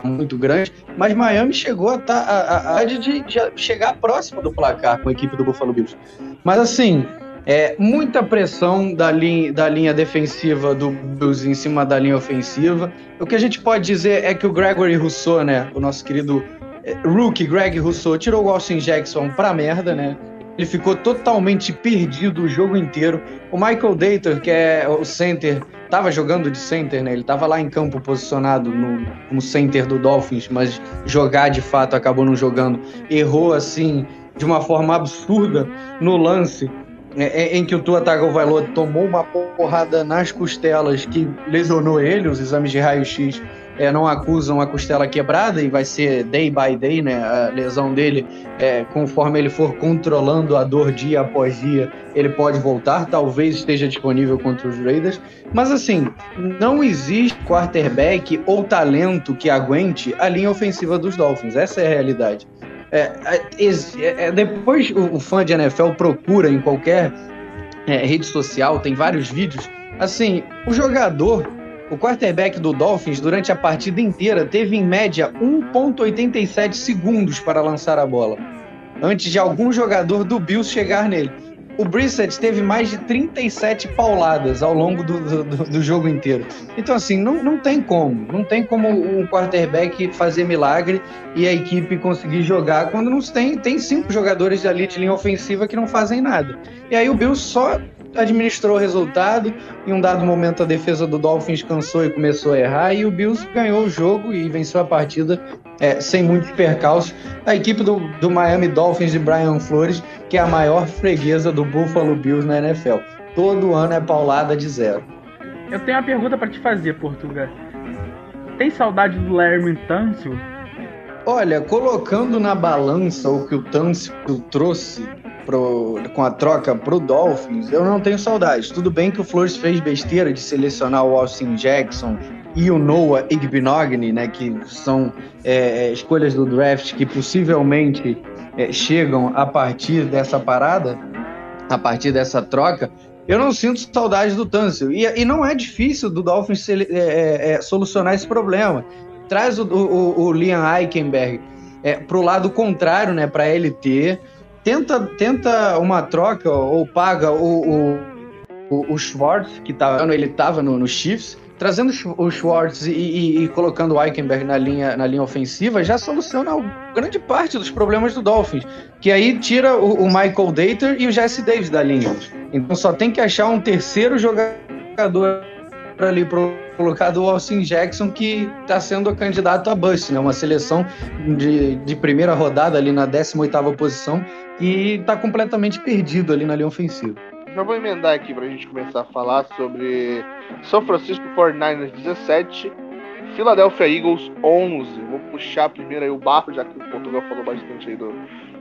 muito grande, mas Miami chegou a tá, a, a, de, de chegar próximo do placar com a equipe do Buffalo Bills. Mas assim, é, muita pressão da linha, da linha defensiva do Bills em cima da linha ofensiva. O que a gente pode dizer é que o Gregory Rousseau, né, o nosso querido é, rookie Greg Rousseau, tirou o Austin Jackson pra merda, né? Ele ficou totalmente perdido o jogo inteiro. O Michael Dator, que é o center, estava jogando de center, né? Ele estava lá em campo posicionado no, no center do Dolphins, mas jogar de fato acabou não jogando. Errou assim de uma forma absurda no lance é, é, em que o Tua Tagovailoa tomou uma porrada nas costelas que lesionou ele, os exames de raio-x é, não acusam a costela quebrada e vai ser day by day, né, a lesão dele, é, conforme ele for controlando a dor dia após dia, ele pode voltar, talvez esteja disponível contra os Raiders, mas assim, não existe quarterback ou talento que aguente a linha ofensiva dos Dolphins, essa é a realidade. É, é, é, depois o, o, fã de NFL procura em qualquer é, rede social, tem vários vídeos. Assim, o jogador, o quarterback do Dolphins, durante a partida inteira, teve em média 1,87 segundos para lançar a bola, antes de algum jogador do Bills chegar nele o Brissett teve mais de 37 pauladas ao longo do, do, do, jogo inteiro. Então, assim, não, não tem como. Não tem como um quarterback fazer milagre e a equipe conseguir jogar quando não tem, tem cinco jogadores ali de linha ofensiva que não fazem nada. E aí o Bills só administrou o resultado. Em um dado momento, a defesa do Dolphins cansou e começou a errar. E o Bills ganhou o jogo e venceu a partida é, sem muitos percalços. A equipe do, do Miami Dolphins de Brian Flores, que é a maior freguesa do Buffalo Bills na NFL. Todo ano é paulada de zero.
Eu tenho uma pergunta para te fazer, Portugal. Tem saudade do Larry Tâncio?
Olha, colocando na balança o que o Tâncio trouxe pro, com a troca pro Dolphins, eu não tenho saudade. Tudo bem que o Flores fez besteira de selecionar o Austin Jackson e o Noah Igbenogny, né, que são é, escolhas do draft que possivelmente é, chegam a partir dessa parada, a partir dessa troca. Eu não sinto saudade do Tâncio. E, e não é difícil do Dolphins é, é, é, solucionar esse problema. Traz o, o, o Liam Eichenberg é, para o lado contrário, né, para ter tenta, tenta uma troca ou paga o, o, o Schwartz, que tava, ele estava no, no Chiefs, trazendo o Schwartz e, e, e, colocando o Eichenberg na linha, na linha ofensiva, já soluciona grande parte dos problemas do Dolphins. Que aí tira o, o Michael Dater e o Jesse Davis da linha. Então só tem que achar um terceiro jogador ali pro colocar do Austin Jackson, que está sendo candidato a bust, né? Uma seleção de, de primeira rodada ali na 18ª posição e está completamente perdido ali na linha ofensiva.
Já vou emendar aqui para a gente começar a falar sobre São Francisco 49ers 17, Philadelphia Eagles 11. Vou puxar primeiro aí o Barco, já que o Portugal falou bastante aí do,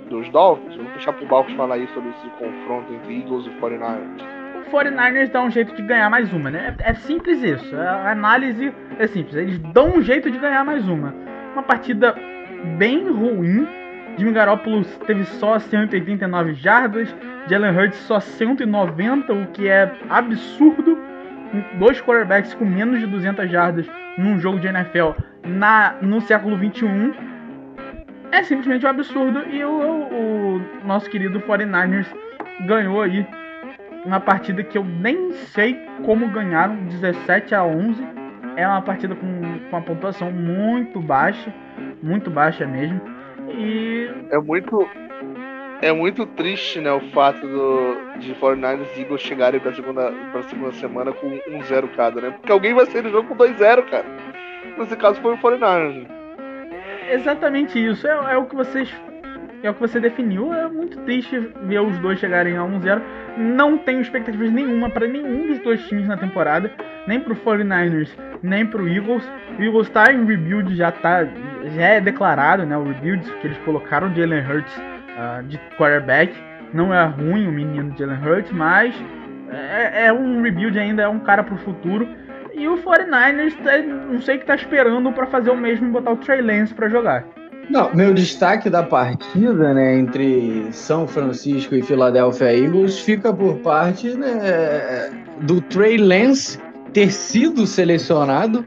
dos Dolphins. Vou puxar para o Barco falar aí sobre esse confronto entre Eagles e 49ers.
49ers dá um jeito de ganhar mais uma, né? É, é, simples isso. A análise é simples. Eles dão um jeito de ganhar mais uma. Uma partida bem ruim. Jimmy Garoppolo teve só 189 jardas. Jalen Hurts só 190, o que é absurdo. Dois quarterbacks com menos de 200 jardas num jogo de NFL na, no século 21 é simplesmente um absurdo. E o, o, o nosso querido 49ers ganhou aí uma partida que eu nem sei como ganharam, 17 a 11. É uma partida com, com uma pontuação muito baixa, muito baixa mesmo. E
é muito é muito triste, né, o fato do, de 49ers e Eagles chegarem para a segunda, pra segunda semana com 1-0 cada, né? Porque alguém vai sair do jogo com 2-0, cara. Nesse caso foi o 49ers.
Exatamente isso. É, é o que vocês é o que você definiu. É muito triste ver os dois chegarem a 1-0. Não tenho expectativas nenhuma para nenhum dos dois times na temporada, nem pro 49ers, nem pro Eagles. O Eagles tá em rebuild, já tá já é declarado, né, o rebuild que eles colocaram o Jalen Hurts uh, de quarterback. Não é ruim o menino Jalen Hurts, mas é, é, um rebuild ainda, é um cara pro futuro. E o 49ers, tá, não sei o que tá esperando para fazer o mesmo e botar o Trey Lance para jogar.
Não, meu destaque da partida, né, entre São Francisco e Philadelphia Eagles fica por parte né, do Trey Lance ter sido selecionado.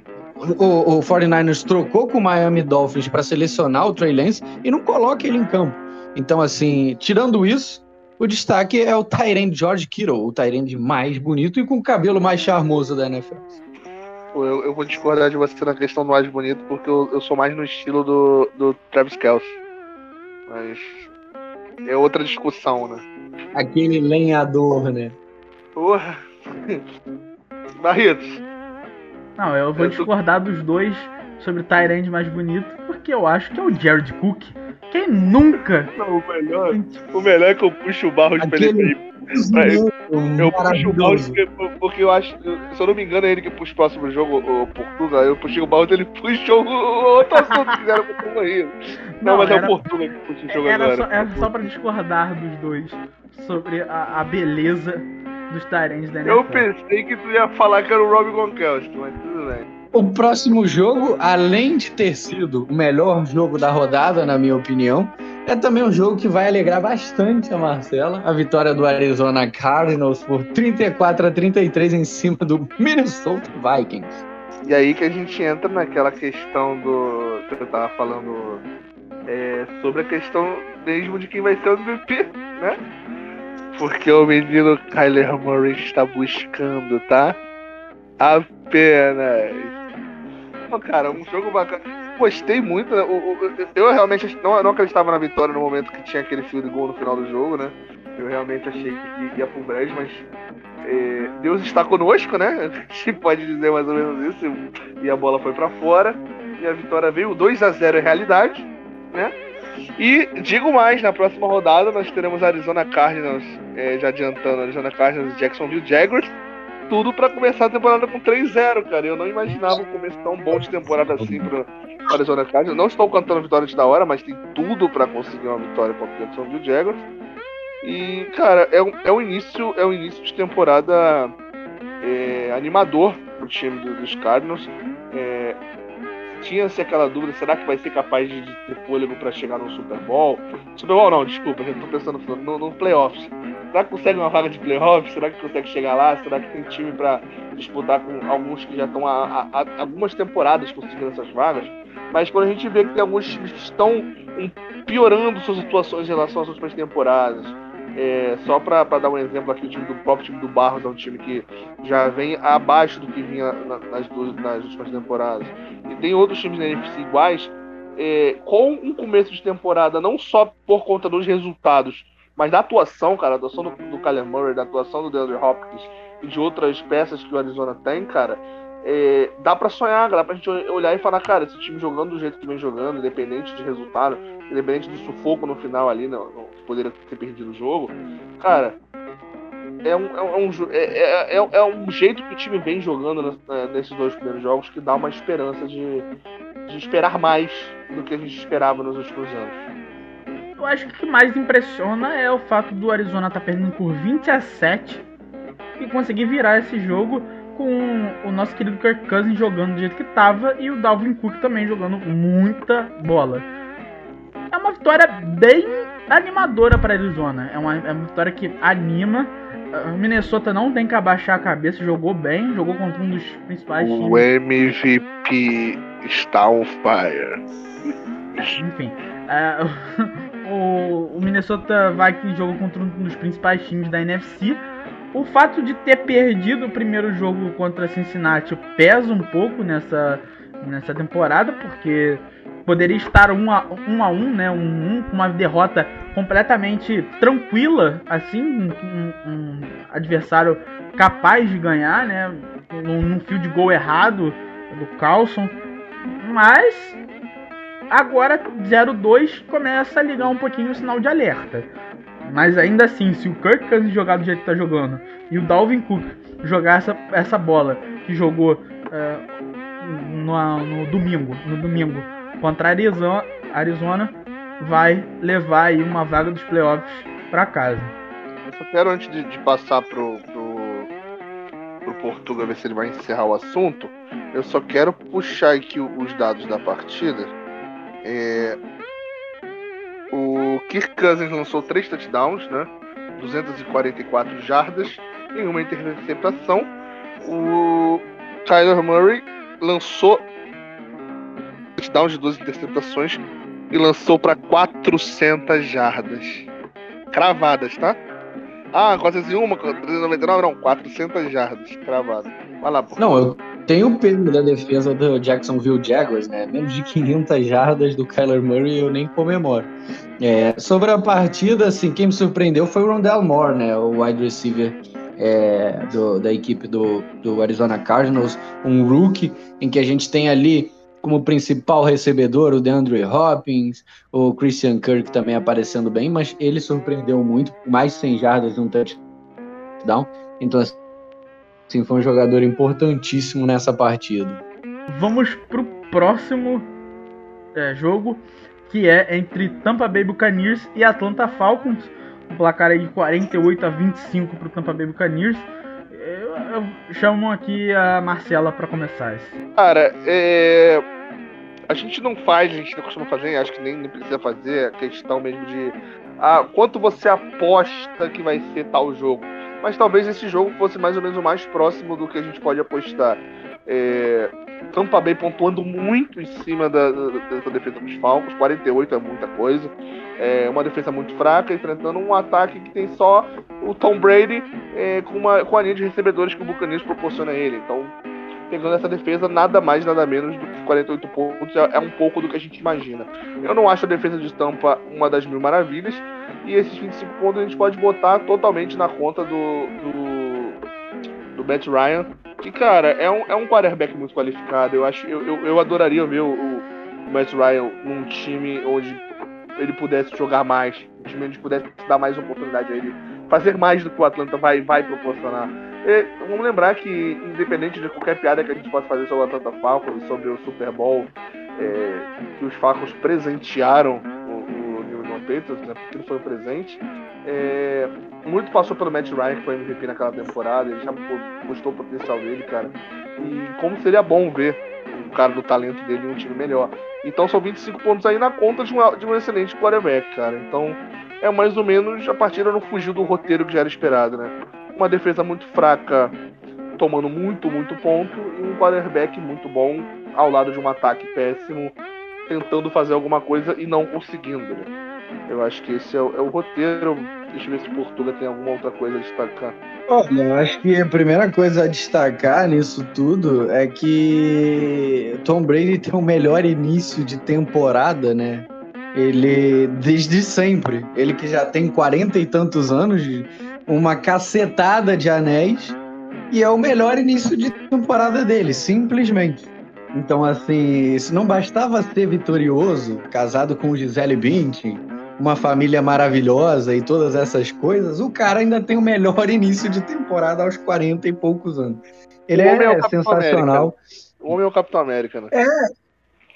O, o 49ers trocou com o Miami Dolphins para selecionar o Trey Lance e não coloca ele em campo. Então, assim, tirando isso, o destaque é o Tyrande George Kittle, o Tyrande mais bonito e com o cabelo mais charmoso da NFL
eu, eu vou discordar de você na questão do mais bonito, porque eu, eu sou mais no estilo do, do Travis Kelce. Mas é outra discussão, né?
Aquele lenhador, né?
Porra! (laughs) Barretos.
Não, eu vou eu discordar tô... dos dois sobre o Tyrande mais bonito, porque eu acho que é o Jared Cook. Quem nunca?
Não, o melhor, o melhor é que eu puxo o barro de Aquele... Eu, eu puxo o mouse porque, porque, eu acho. Se eu não me engano, é ele que puxa o próximo jogo, o Portugal. Eu puxei o mouse ele puxou o outro assunto que fizeram com o Não, não, mas era, é o Portugal que puxa o jogo
era
agora.
Só, era só pra discordar dos dois sobre a, a beleza dos Tyrants da NFL.
Eu pensei que tu ia falar que era o Rob Gronkowski, mas tudo bem.
O próximo jogo, além de ter sido o melhor jogo da rodada, na minha opinião, é também um jogo que vai alegrar bastante a Marcela. A vitória do Arizona Cardinals por 34 a 33 em cima do Minnesota Vikings.
E aí que a gente entra naquela questão do que eu tava falando é, sobre a questão mesmo de quem vai ser o MVP, né? Porque o menino Kyler Murray está buscando, tá? Apenas cara, um jogo bacana. Gostei muito. Né? Eu realmente não, não acreditava na vitória no momento que tinha aquele fio de gol no final do jogo, né? Eu realmente achei que ia pro brejo, mas é, Deus está conosco, né? (laughs) A gente pode dizer mais ou menos isso. E a bola foi para fora. E a vitória veio. 2 a 0 é realidade, né? E digo mais, na próxima rodada nós teremos Arizona Cardinals, é, já adiantando, Arizona Cardinals e Jacksonville Jaguars tudo para começar a temporada com 3-0, cara. Eu não imaginava um começo tão bom de temporada assim pro Arizona Cardinals. Não estou cantando vitória de da hora, mas tem tudo para conseguir uma vitória contra o Jacksonville Jaguars. E, cara, é um, é um início, é um início de temporada é, animador pro time do, dos Cardinals. É, tinha-se aquela dúvida, será que vai ser capaz de, ter fôlego para chegar no Super Bowl? Super Bowl não, desculpa, eu tô pensando no, no playoffs. Será que consegue uma vaga de playoffs? Será que consegue chegar lá? Será que tem time para disputar com alguns que já estão há, há, há, algumas temporadas conseguindo essas vagas? Mas quando a gente vê que tem alguns times que estão piorando suas situações em relação às últimas temporadas, é, só para dar um exemplo aqui, o time do próprio time do Barros é um time que já vem abaixo do que vinha nas, duas, nas últimas temporadas. E tem outros times da NFC iguais, é, com um começo de temporada, não só por conta dos resultados, mas da atuação, cara, da atuação do, do Kyler Murray, da atuação do DeAndre Hopkins e de outras peças que o Arizona tem, cara, é, dá para sonhar, dá pra gente olhar e falar, cara, esse time jogando do jeito que vem jogando, independente de resultado, independente do sufoco no final ali, não, não poderia ter perdido o jogo, cara, é um, é um, é, é, é um jeito que o time vem jogando nesses dois primeiros jogos que dá uma esperança de, de esperar mais do que a gente esperava nos últimos anos.
Eu acho que o que mais impressiona é o fato do Arizona estar tá perdendo por 20 a 7 e conseguir virar esse jogo com o nosso querido Kirk Cousins jogando do jeito que estava e o Dalvin Cook também jogando muita bola. É uma vitória bem animadora para Arizona. É uma, é uma vitória que anima. O Minnesota não tem que abaixar a cabeça, jogou bem, jogou contra um dos principais
times. O MVP está on fire.
Enfim, é, (laughs) o, o Minnesota Vikings jogou contra um dos principais times da NFC. O fato de ter perdido o primeiro jogo contra Cincinnati pesa um pouco nessa, nessa temporada, porque poderia estar um a um, a um né? Um, um, uma derrota completamente tranquila, assim, um, um adversário capaz de ganhar, né? Num, num field goal errado do Carlson. Mas Agora 02 começa a ligar um pouquinho o sinal de alerta. Mas ainda assim, se o Kirk Cousins jogar do jeito que tá jogando e o Dalvin Cook jogar essa, essa bola que jogou uh, no, no, domingo, no domingo contra Arizona, Arizona, vai levar aí uma vaga dos playoffs para casa.
Eu só quero antes de, de passar pro, pro, pro Portugal ver se ele vai encerrar o assunto, eu só quero puxar aqui os dados da partida é, o Kirk Cousins lançou três touchdowns, né? 244 jardas e uma interceptação. O Kyler Murray lançou touchdowns de duas interceptações e lançou para 400 jardas. Cravadas, tá? Ah, 401, 399, não, 400 jardas cravadas. Vai lá,
por Não, eu tem o peso da defesa do Jacksonville Jaguars, né? Menos de 500 jardas do Kyler Murray eu nem comemoro. É, sobre a partida, assim, quem me surpreendeu foi o Rondell Moore, né? O wide receiver é, do, da equipe do, do Arizona Cardinals, um rookie em que a gente tem ali como principal recebedor o DeAndre Hopkins, o Christian Kirk também aparecendo bem, mas ele surpreendeu muito, mais 100 jardas um touchdown. Então, assim, Sim, foi um jogador importantíssimo nessa partida.
Vamos pro próximo é, jogo, que é entre Tampa Bay Buccaneers e Atlanta Falcons. Um placar aí de 48 a 25 pro Tampa Bay Buccaneers. Eu, eu chamo aqui a Marcela para começar. Isso.
Cara, é... a gente não faz, a gente não costuma fazer, acho que nem, nem precisa fazer a questão mesmo de ah, quanto você aposta que vai ser tal jogo mas talvez esse jogo fosse mais ou menos o mais próximo do que a gente pode apostar. É, Tampa Bay pontuando muito em cima da, da, dessa defesa dos Falcons, 48 é muita coisa. É uma defesa muito fraca, enfrentando um ataque que tem só o Tom Brady é, com, uma, com a linha de recebedores que o Buccaneers proporciona a ele. Então, pegando essa defesa, nada mais, nada menos do que 48 pontos, é, é um pouco do que a gente imagina. Eu não acho a defesa de Tampa uma das mil maravilhas, e esses 25 pontos a gente pode botar totalmente na conta do, do, do Matt Ryan, que, cara, é um, é um quarterback muito qualificado. Eu acho eu, eu, eu adoraria ver o, o Matt Ryan num time onde ele pudesse jogar mais, um time onde pudesse dar mais oportunidade a ele, fazer mais do que o Atlanta vai, vai proporcionar. E, vamos lembrar que, independente de qualquer piada que a gente possa fazer sobre o Atlanta Falcons, sobre o Super Bowl, é, que os Falcons presentearam o, o New England Patriots, né, porque ele foi um presente, é, muito passou pelo Matt Ryan, que foi MVP naquela temporada, ele já mostrou o potencial dele, cara. E como seria bom ver um cara do talento dele em um time melhor. Então são 25 pontos aí na conta de um, de um excelente quarterback, cara. Então é mais ou menos a partida não fugiu do roteiro que já era esperado, né? Uma defesa muito fraca, tomando muito, muito ponto, e um quarterback muito bom ao lado de um ataque péssimo, tentando fazer alguma coisa e não conseguindo, né? Eu acho que esse é o, é o roteiro. Deixa eu ver se Portugal tem alguma outra coisa a destacar.
Olha, eu acho que a primeira coisa a destacar nisso tudo é que Tom Brady tem o melhor início de temporada, né? Ele, desde sempre, ele que já tem quarenta e tantos anos, uma cacetada de anéis, e é o melhor início de temporada dele, simplesmente. Então, assim, se não bastava ser vitorioso, casado com Gisele Bündchen, uma família maravilhosa e todas essas coisas, o cara ainda tem o melhor (laughs) início de temporada aos 40 e poucos anos. Ele é, é sensacional.
O homem é o Capitão América, né?
É,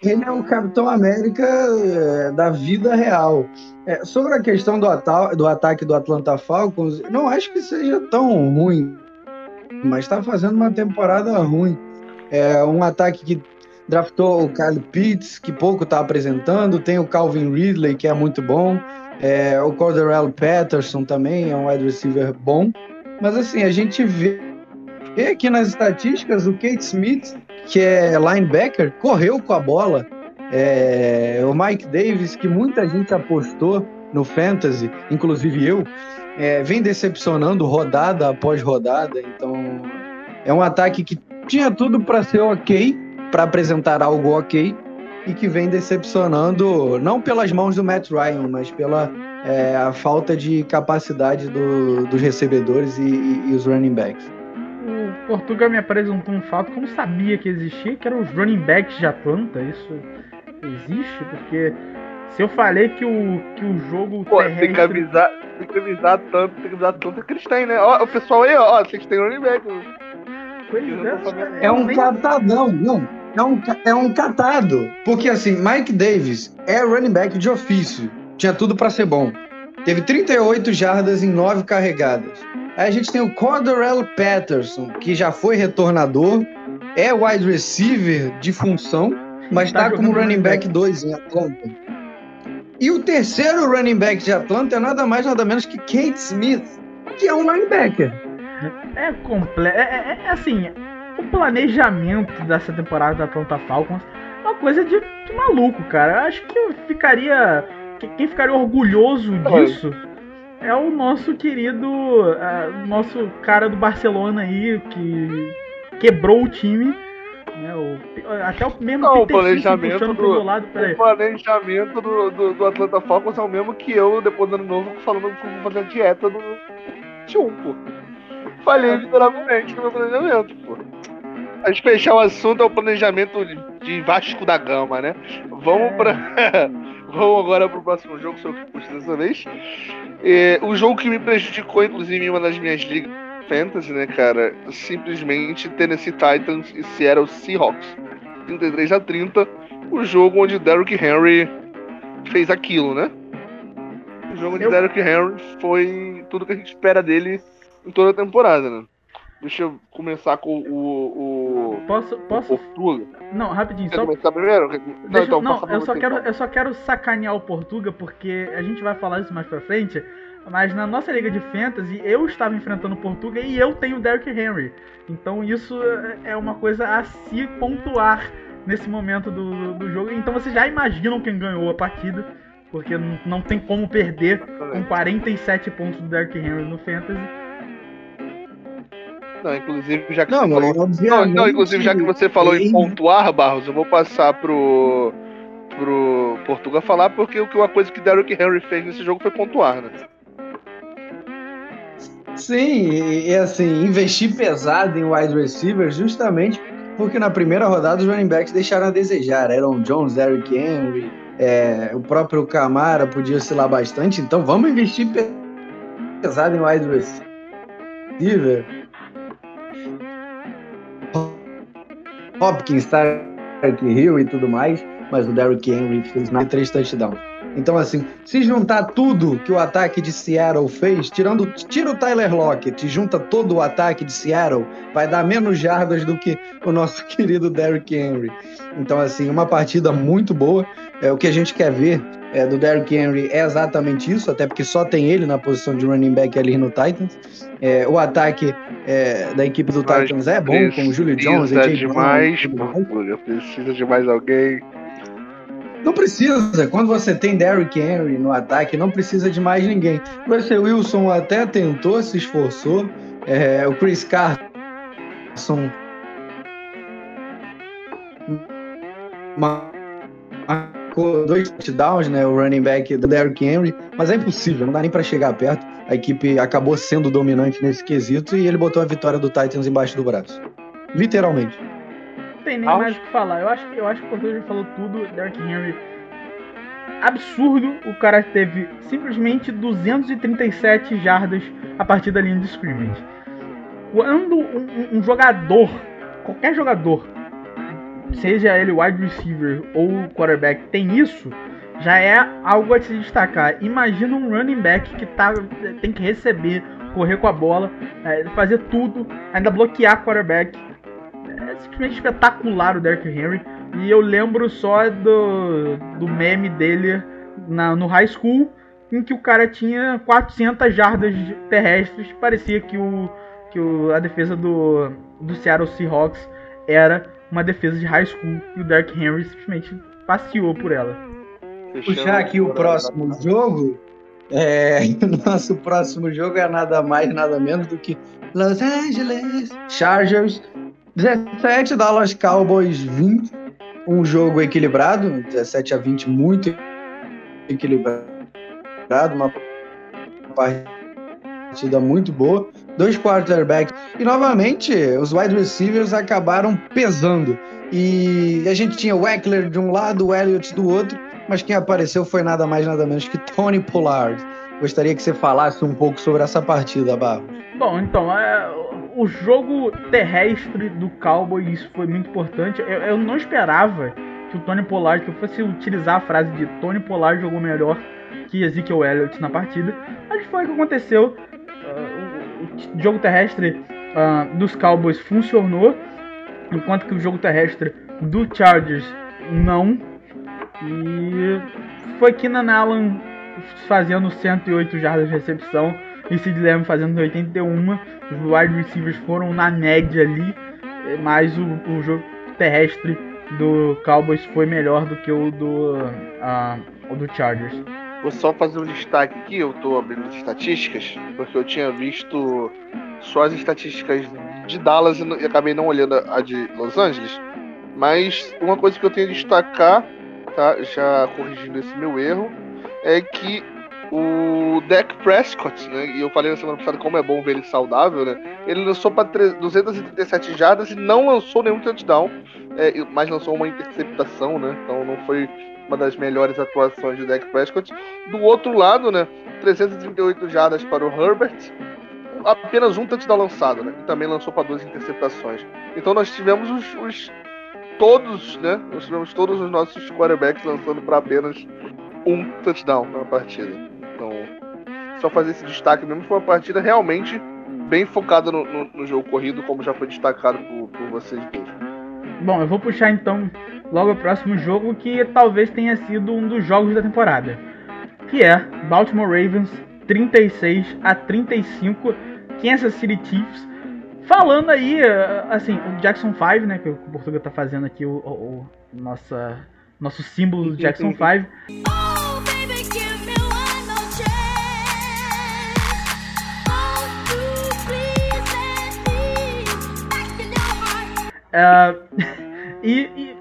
ele é o Capitão América é, da vida real. É, sobre a questão do, ata do ataque do Atlanta Falcons, não acho que seja tão ruim, mas está fazendo uma temporada ruim. É um ataque que draftou o Kyle Pitts, que pouco está apresentando, tem o Calvin Ridley, que é muito bom, é, o Cordarrelle Patterson também é um wide receiver bom, mas assim, a gente vê aqui nas estatísticas o Kate Smith que é linebacker, correu com a bola. É, o Mike Davis, que muita gente apostou no Fantasy, inclusive eu, é, vem decepcionando rodada após rodada. Então, é um ataque que tinha tudo para ser ok, para apresentar algo ok, e que vem decepcionando, não pelas mãos do Matt Ryan, mas pela é, a falta de capacidade do, dos recebedores e, e, e os running backs.
Portugal me apresentou um fato que eu não sabia que existia, que eram os running backs de Atlanta. Isso existe? Porque se eu falei que o, que o jogo
Pô, terrestre... tem que avisar, tem que avisar tanto, tem que avisar tanto que eles têm, né? Ó, o pessoal aí, ó, vocês têm running back.
Pois é, é um catadão, não. É um, é um catado. Porque assim, Mike Davis é running back de ofício. Tinha tudo para ser bom. Teve 38 jardas em 9 carregadas. Aí a gente tem o Cordarrelle Patterson, que já foi retornador, é wide receiver de função, mas está tá como running back 2 em Atlanta. E o terceiro running back de Atlanta é nada mais nada menos que Kate Smith, que é um linebacker.
É completo. É, é, é, assim, o planejamento dessa temporada da Atlanta Falcons é uma coisa de, de maluco, cara. Eu acho que eu ficaria. Quem ficaria orgulhoso disso é o nosso querido, uh, nosso cara do Barcelona aí, que quebrou o time. Né, o, até o mesmo
Não, o planejamento do, lado, o planejamento do, do, do, Atlanta Falcons é o mesmo que eu, depois do ano novo, falando que vou fazer a dieta do T1, pô. Falhei miseravelmente no meu planejamento, pô. A gente fechar o assunto é o planejamento de Vasco da Gama, né? Vamos é. pra. (laughs) Vamos agora pro próximo jogo, sou eu que puxo dessa vez. É, o jogo que me prejudicou, inclusive, em uma das minhas ligas fantasy, né, cara? Simplesmente Tennessee Titans e Seattle Seahawks. 33 a 30. O jogo onde Derrick Henry fez aquilo, né? O jogo onde eu... Derrick Henry foi tudo que a gente espera dele em toda a temporada, né? Deixa eu começar com o. o
posso. posso...
O Portuga.
Não, rapidinho.
Quer só... começar primeiro? Deixa...
Não, então, não eu, só quero, eu só quero sacanear o Portuga, porque a gente vai falar isso mais pra frente. Mas na nossa liga de fantasy, eu estava enfrentando o Portuga e eu tenho o Derrick Henry. Então isso é uma coisa a se pontuar nesse momento do, do jogo. Então vocês já imaginam quem ganhou a partida, porque não, não tem como perder com 47 pontos do Derrick Henry no fantasy.
Não, inclusive, já que não, você falou. Não, não, inclusive, já que você falou em pontuar, Barros, eu vou passar pro. pro Portugal falar, porque uma coisa que Derrick Henry fez nesse jogo foi pontuar, né?
Sim, e assim, investir pesado em wide receiver justamente porque na primeira rodada os running backs deixaram a desejar. Aaron Jones, Eric Henry, é, o próprio Camara podia oscilar bastante, então vamos investir pesado em wide receiver Hopkins, Tyreek Hill e tudo mais, mas o Derrick Henry fez mais três touchdowns. Então, assim, se juntar tudo que o ataque de Seattle fez, tirando, tira o Tyler Lockett junta todo o ataque de Seattle, vai dar menos jardas do que o nosso (laughs) querido Derrick Henry. Então, assim, uma partida muito boa. É, o que a gente quer ver é, do Derrick Henry é exatamente isso, até porque só tem ele na posição de running back ali no Titans. É, o ataque é, da equipe do Mas Titans é bom, com o Julio Jones,
AJ demais, Brown. Precisa de mais alguém.
Não precisa. Quando você tem Derrick Henry no ataque, não precisa de mais ninguém. O Russell Wilson até tentou, se esforçou. É, o Chris Carson marcou dois touchdowns, né? O running back do Derrick Henry, mas é impossível, não dá nem para chegar perto. A equipe acabou sendo dominante nesse quesito e ele botou a vitória do Titans embaixo do braço. Literalmente
tem nem mais o que falar. Eu acho, eu acho que o Portugal já falou tudo. Derrick Henry. Absurdo. O cara teve simplesmente 237 jardas a partir da linha de scrimmage. Quando um, um jogador, qualquer jogador, seja ele wide receiver ou quarterback, tem isso, já é algo a se destacar. Imagina um running back que tá, tem que receber, correr com a bola, é, fazer tudo, ainda bloquear quarterback é simplesmente espetacular o Derrick Henry. E eu lembro só do, do meme dele na, no high school, em que o cara tinha 400 jardas terrestres. Parecia que, o, que o, a defesa do, do Seattle Seahawks era uma defesa de high school. E o Derrick Henry simplesmente passeou por ela.
Puxar aqui o próximo jogo. É, (laughs) nosso próximo jogo é nada mais, nada menos do que Los Angeles Chargers 17 Dallas Cowboys 20. Um jogo equilibrado, 17 a 20 muito equilibrado, uma partida muito boa. Dois quarterbacks. E novamente, os wide receivers acabaram pesando. E a gente tinha o Eckler de um lado, o Elliott do outro, mas quem apareceu foi nada mais nada menos que Tony Pollard. Gostaria que você falasse um pouco sobre essa partida, Barros.
Bom, então, é, o jogo terrestre do Cowboys foi muito importante. Eu, eu, não esperava que o Tony Pollard, que eu fosse utilizar a frase de Tony Pollard jogou melhor que Ezekiel Elliott na partida, mas foi o que aconteceu. Jogo terrestre uh, dos Cowboys funcionou, enquanto que o jogo terrestre do Chargers não. E foi Keenan Allen fazendo 108 jardas de recepção e Sid Lamb fazendo 81. Os wide receivers foram na média ali, mas o, o jogo terrestre do Cowboys foi melhor do que o do, uh, o do Chargers.
Vou só fazer um destaque aqui, eu estou abrindo as estatísticas, porque eu tinha visto só as estatísticas de Dallas e acabei não olhando a de Los Angeles. Mas uma coisa que eu tenho a destacar, tá, já corrigindo esse meu erro, é que o Dak Prescott, né? E eu falei na semana passada como é bom ver ele saudável, né? Ele lançou para 237 jardas e não lançou nenhum touchdown, é, mas lançou uma interceptação, né? Então não foi uma das melhores atuações de Dak Prescott. Do outro lado, né? 338 jardas para o Herbert, apenas um touchdown lançado, né? E também lançou para duas interceptações. Então nós tivemos os, os todos, né? Nós tivemos todos os nossos quarterbacks lançando para apenas um touchdown na partida. Então, só fazer esse destaque mesmo. Foi uma partida realmente bem focada no, no, no jogo corrido, como já foi destacado por, por vocês dois.
Bom, eu vou puxar então logo o próximo jogo, que talvez tenha sido um dos jogos da temporada. Que é Baltimore Ravens 36 a 35, Kansas City Chiefs. Falando aí, assim, o Jackson 5, né, que o Portugal tá fazendo aqui o, o, o nossa, nosso símbolo do Jackson (laughs) 5. Uh, e, e,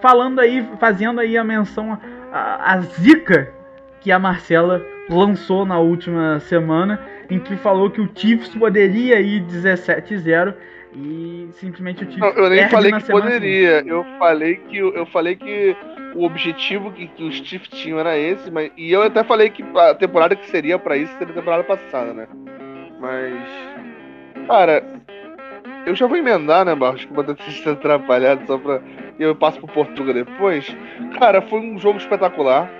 falando aí, fazendo aí a menção a, a zica que a Marcela lançou na última semana, em que falou que o Chiefs poderia ir 17-0 e simplesmente o Chiefs
Não, eu nem falei que poderia, seguinte. eu falei que eu falei que o objetivo que, que os Chiefs tinham era esse, mas e eu até falei que a temporada que seria para isso seria a temporada passada, né? Mas cara, eu já vou emendar, né, Barros? Vou ter sido atrapalhado só pra. E eu passo pro Portugal depois. Cara, foi um jogo espetacular.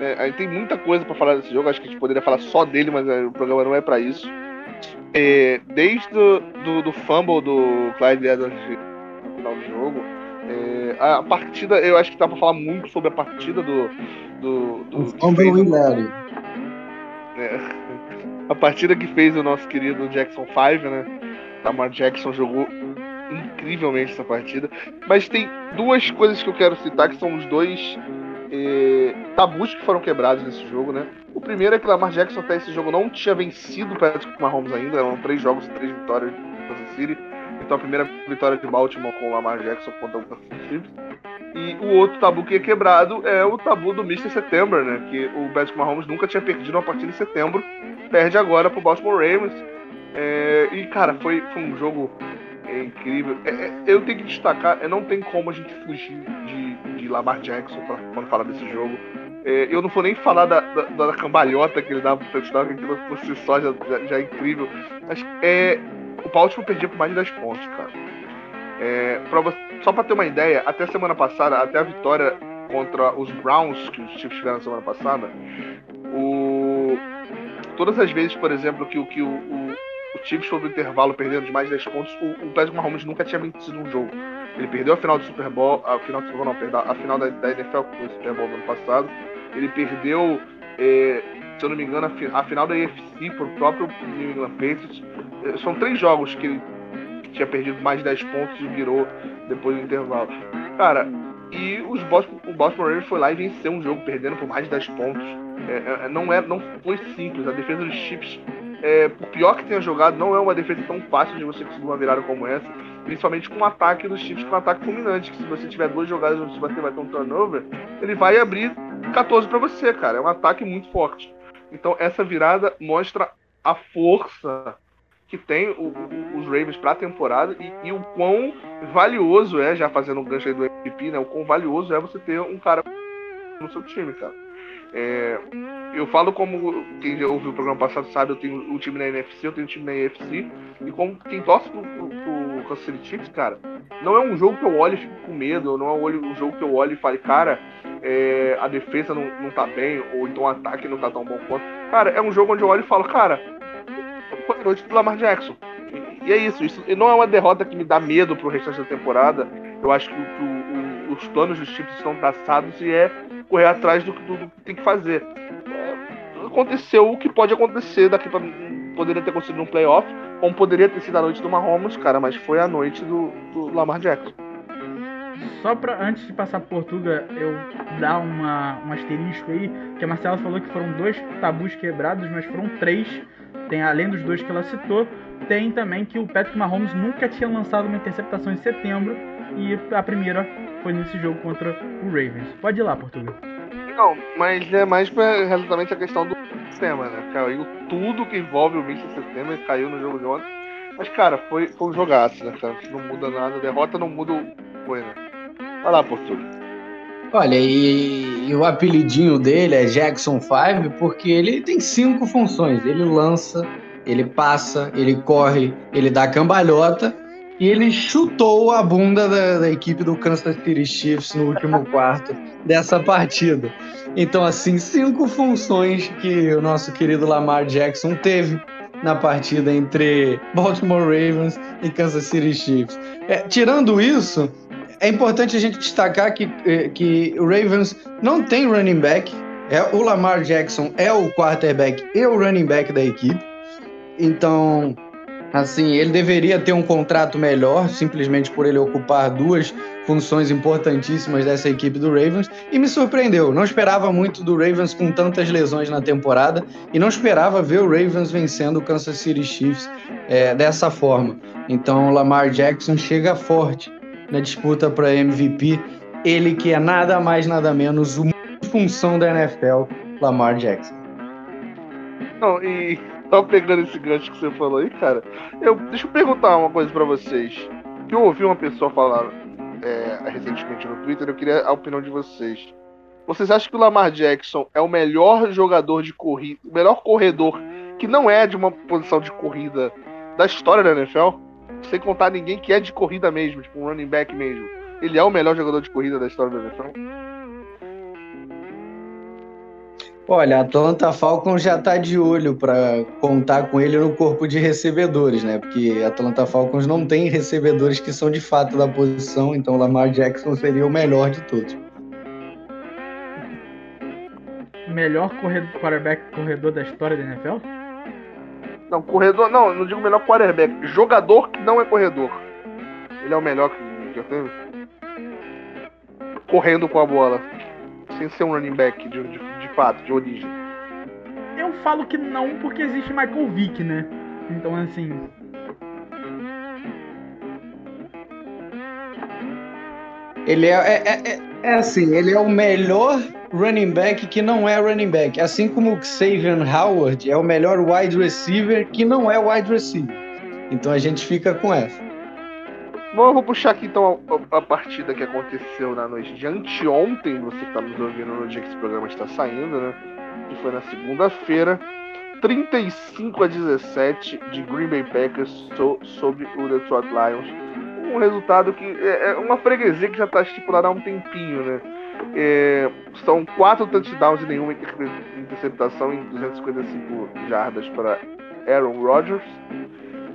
É, tem muita coisa para falar desse jogo. Acho que a gente poderia falar só dele, mas é, o programa não é para isso. É, desde do, do, do, fumble do Clyde Edwards no final do jogo, é, a partida, eu acho que dá pra falar muito sobre a partida do. do, do
fumble
fez, é, (laughs) a partida que fez o nosso querido Jackson 5, né? Lamar Jackson jogou incrivelmente essa partida. Mas tem duas coisas que eu quero citar que são os dois eh, tabus que foram quebrados nesse jogo, né? O primeiro é que Lamar Jackson até esse jogo não tinha vencido o Patrick Mahomes ainda, eram três jogos três vitórias de Kansas City. Então a primeira vitória de Baltimore com o Lamar Jackson contra o Kansas City. E o outro tabu que é quebrado é o tabu do Mr. September, né? Que o Patrick Mahomes nunca tinha perdido uma partida em setembro, perde agora pro Baltimore Ravens. É, e cara, foi, foi um jogo é incrível. É, eu tenho que destacar, é, não tem como a gente fugir de, de Lamar Jackson pra, quando fala desse jogo. É, eu não vou nem falar da, da, da cambalhota que ele dava pro touchdown, que por si só já, já, já, é incrível. Mas é, o Baltimore perdia por mais de 10 pontos, cara. É, pra só pra ter uma ideia, até semana passada, até a vitória contra os Browns, que os Chiefs tiveram na semana passada, o, todas as vezes, por exemplo, que, que o o Chiefs foi no intervalo perdendo de mais de 10 pontos, o, o Patrick Mahomes nunca tinha vencido um jogo. Ele perdeu a final do Super Bowl, a final do Super Bowl não, perdão, a final da, da NFL, o Super Bowl do ano passado. Ele perdeu, é, se eu não me engano, a, a final da AFC pro próprio New England Patriots. É, são três jogos que ele tinha perdido mais de 10 pontos e virou depois do intervalo. Cara, e os Boston, o Boston Ravens foi lá e venceu um jogo perdendo por mais de 10 pontos. É, é, não, é, não foi simples. A defesa dos Chiefs é, por pior que tenha jogado, não é uma defesa tão fácil de você conseguir uma virada como essa, principalmente com o um ataque dos Chiefs, com um ataque fulminante, que se você tiver duas jogadas onde você vai ter um turnover, ele vai abrir 14 para você, cara. É um ataque muito forte. Então essa virada mostra a força que tem o, o, os Ravens para a temporada e, e, o quão valioso é, já fazendo um gancho aí do MVP, né? O quão valioso é você ter um cara no seu time, cara. É, eu falo como quem já ouviu o programa passado sabe, eu tenho um time na NFC, eu tenho um time na NFC, e como quem torce pro, pro, pro Kansas City Chiefs, cara, não é um jogo que eu olho e fico com medo, não é um jogo que eu olho e fale, cara, é, a defesa não, não tá bem, ou então o ataque não tá tão bom quanto. Cara, é um jogo onde eu olho e falo, cara, noite do Lamar Jackson. E, e é isso, isso não é uma derrota que me dá medo pro restante da temporada. Eu acho que o, o, os planos dos Chiefs estão traçados e é correr atrás do, do, do que tem que fazer. É, aconteceu o que pode acontecer daqui para poderia ter acontecido um playoff, como poderia ter sido a noite do Mahomes, cara, mas foi a noite do, do Lamar Jackson.
Só pra, antes de passar por Portugal, eu dar uma, um asterisco aí, que a Marcela falou que foram dois tabus quebrados, mas foram três. Tem, além dos dois que ela citou, tem também que o Patrick Mahomes nunca tinha lançado uma interceptação em setembro, e a primeira foi nesse jogo contra o Ravens. Pode ir lá, Portugal.
Não, mas é mais pra exatamente a questão do sistema, né? Caiu tudo que envolve o Mr. Sistema caiu no jogo de ontem. Mas, cara, foi, foi um jogaço, né, cara? Não muda nada. A derrota não muda né? Vai lá, Portugal.
Olha, e, e, o apelidinho dele é Jackson 5 porque ele tem cinco funções. Ele lança, ele passa, ele corre, ele dá cambalhota e ele chutou a bunda da, da, equipe do Kansas City Chiefs no último (laughs) quarto dessa partida. Então, assim, cinco funções que o nosso querido Lamar Jackson teve na partida entre Baltimore Ravens e Kansas City Chiefs. É, tirando isso, é importante a gente destacar que, é, que o Ravens não tem running back. É, o Lamar Jackson é o quarterback e o running back da equipe. Então, Assim, ele deveria ter um contrato melhor, simplesmente por ele ocupar duas funções importantíssimas dessa equipe do Ravens, e me surpreendeu. Não esperava muito do Ravens com tantas lesões na temporada, e não esperava ver o Ravens vencendo o Kansas City Chiefs é, dessa forma. Então, o Lamar Jackson chega forte na disputa para MVP, ele que é nada mais, nada menos, uma função da NFL, Lamar Jackson.
Não, e só pegando esse gancho que você falou aí, cara, eu, deixa eu perguntar uma coisa para vocês. Eu ouvi uma pessoa falar é, recentemente no Twitter, eu queria a opinião de vocês. Vocês acham que o Lamar Jackson é o melhor jogador de corrida, o melhor corredor que não é de uma posição de corrida da história da NFL? sem contar ninguém que é de corrida mesmo, tipo um running back mesmo. Ele é o melhor jogador de corrida da história da NFL?
Olha, a Atlanta Falcons já está de olho para contar com ele no corpo de recebedores, né? Porque a Atlanta Falcons não tem recebedores que são de fato da posição, então o Lamar Jackson seria o melhor de todos.
Melhor corredor, quarterback corredor da história da NFL?
Não, corredor, não, não digo melhor quarterback, jogador que não é corredor. Ele é o melhor que já teve. Correndo com a bola, sem ser um running back de, de, de fato, de origem.
Eu falo que não porque existe Michael Vick, né? Então, assim.
Ele é, é, é, é assim, ele é o melhor running back que não é running back. Assim como o Xavier Howard é o melhor wide receiver que não é wide receiver. Então a gente fica com essa.
Bom, eu vou puxar aqui então a, a, partida que aconteceu na noite de anteontem, você que está nos ouvindo no dia que esse programa está saindo, né? Que foi na segunda-feira. 35 a 17 de Green Bay Packers so, sobre o Detroit Lions. Um resultado que é, é uma freguesia que já está estipulada há um tempinho, né? É, são quatro touchdowns e nenhuma interceptação em 255 jardas para Aaron Rodgers.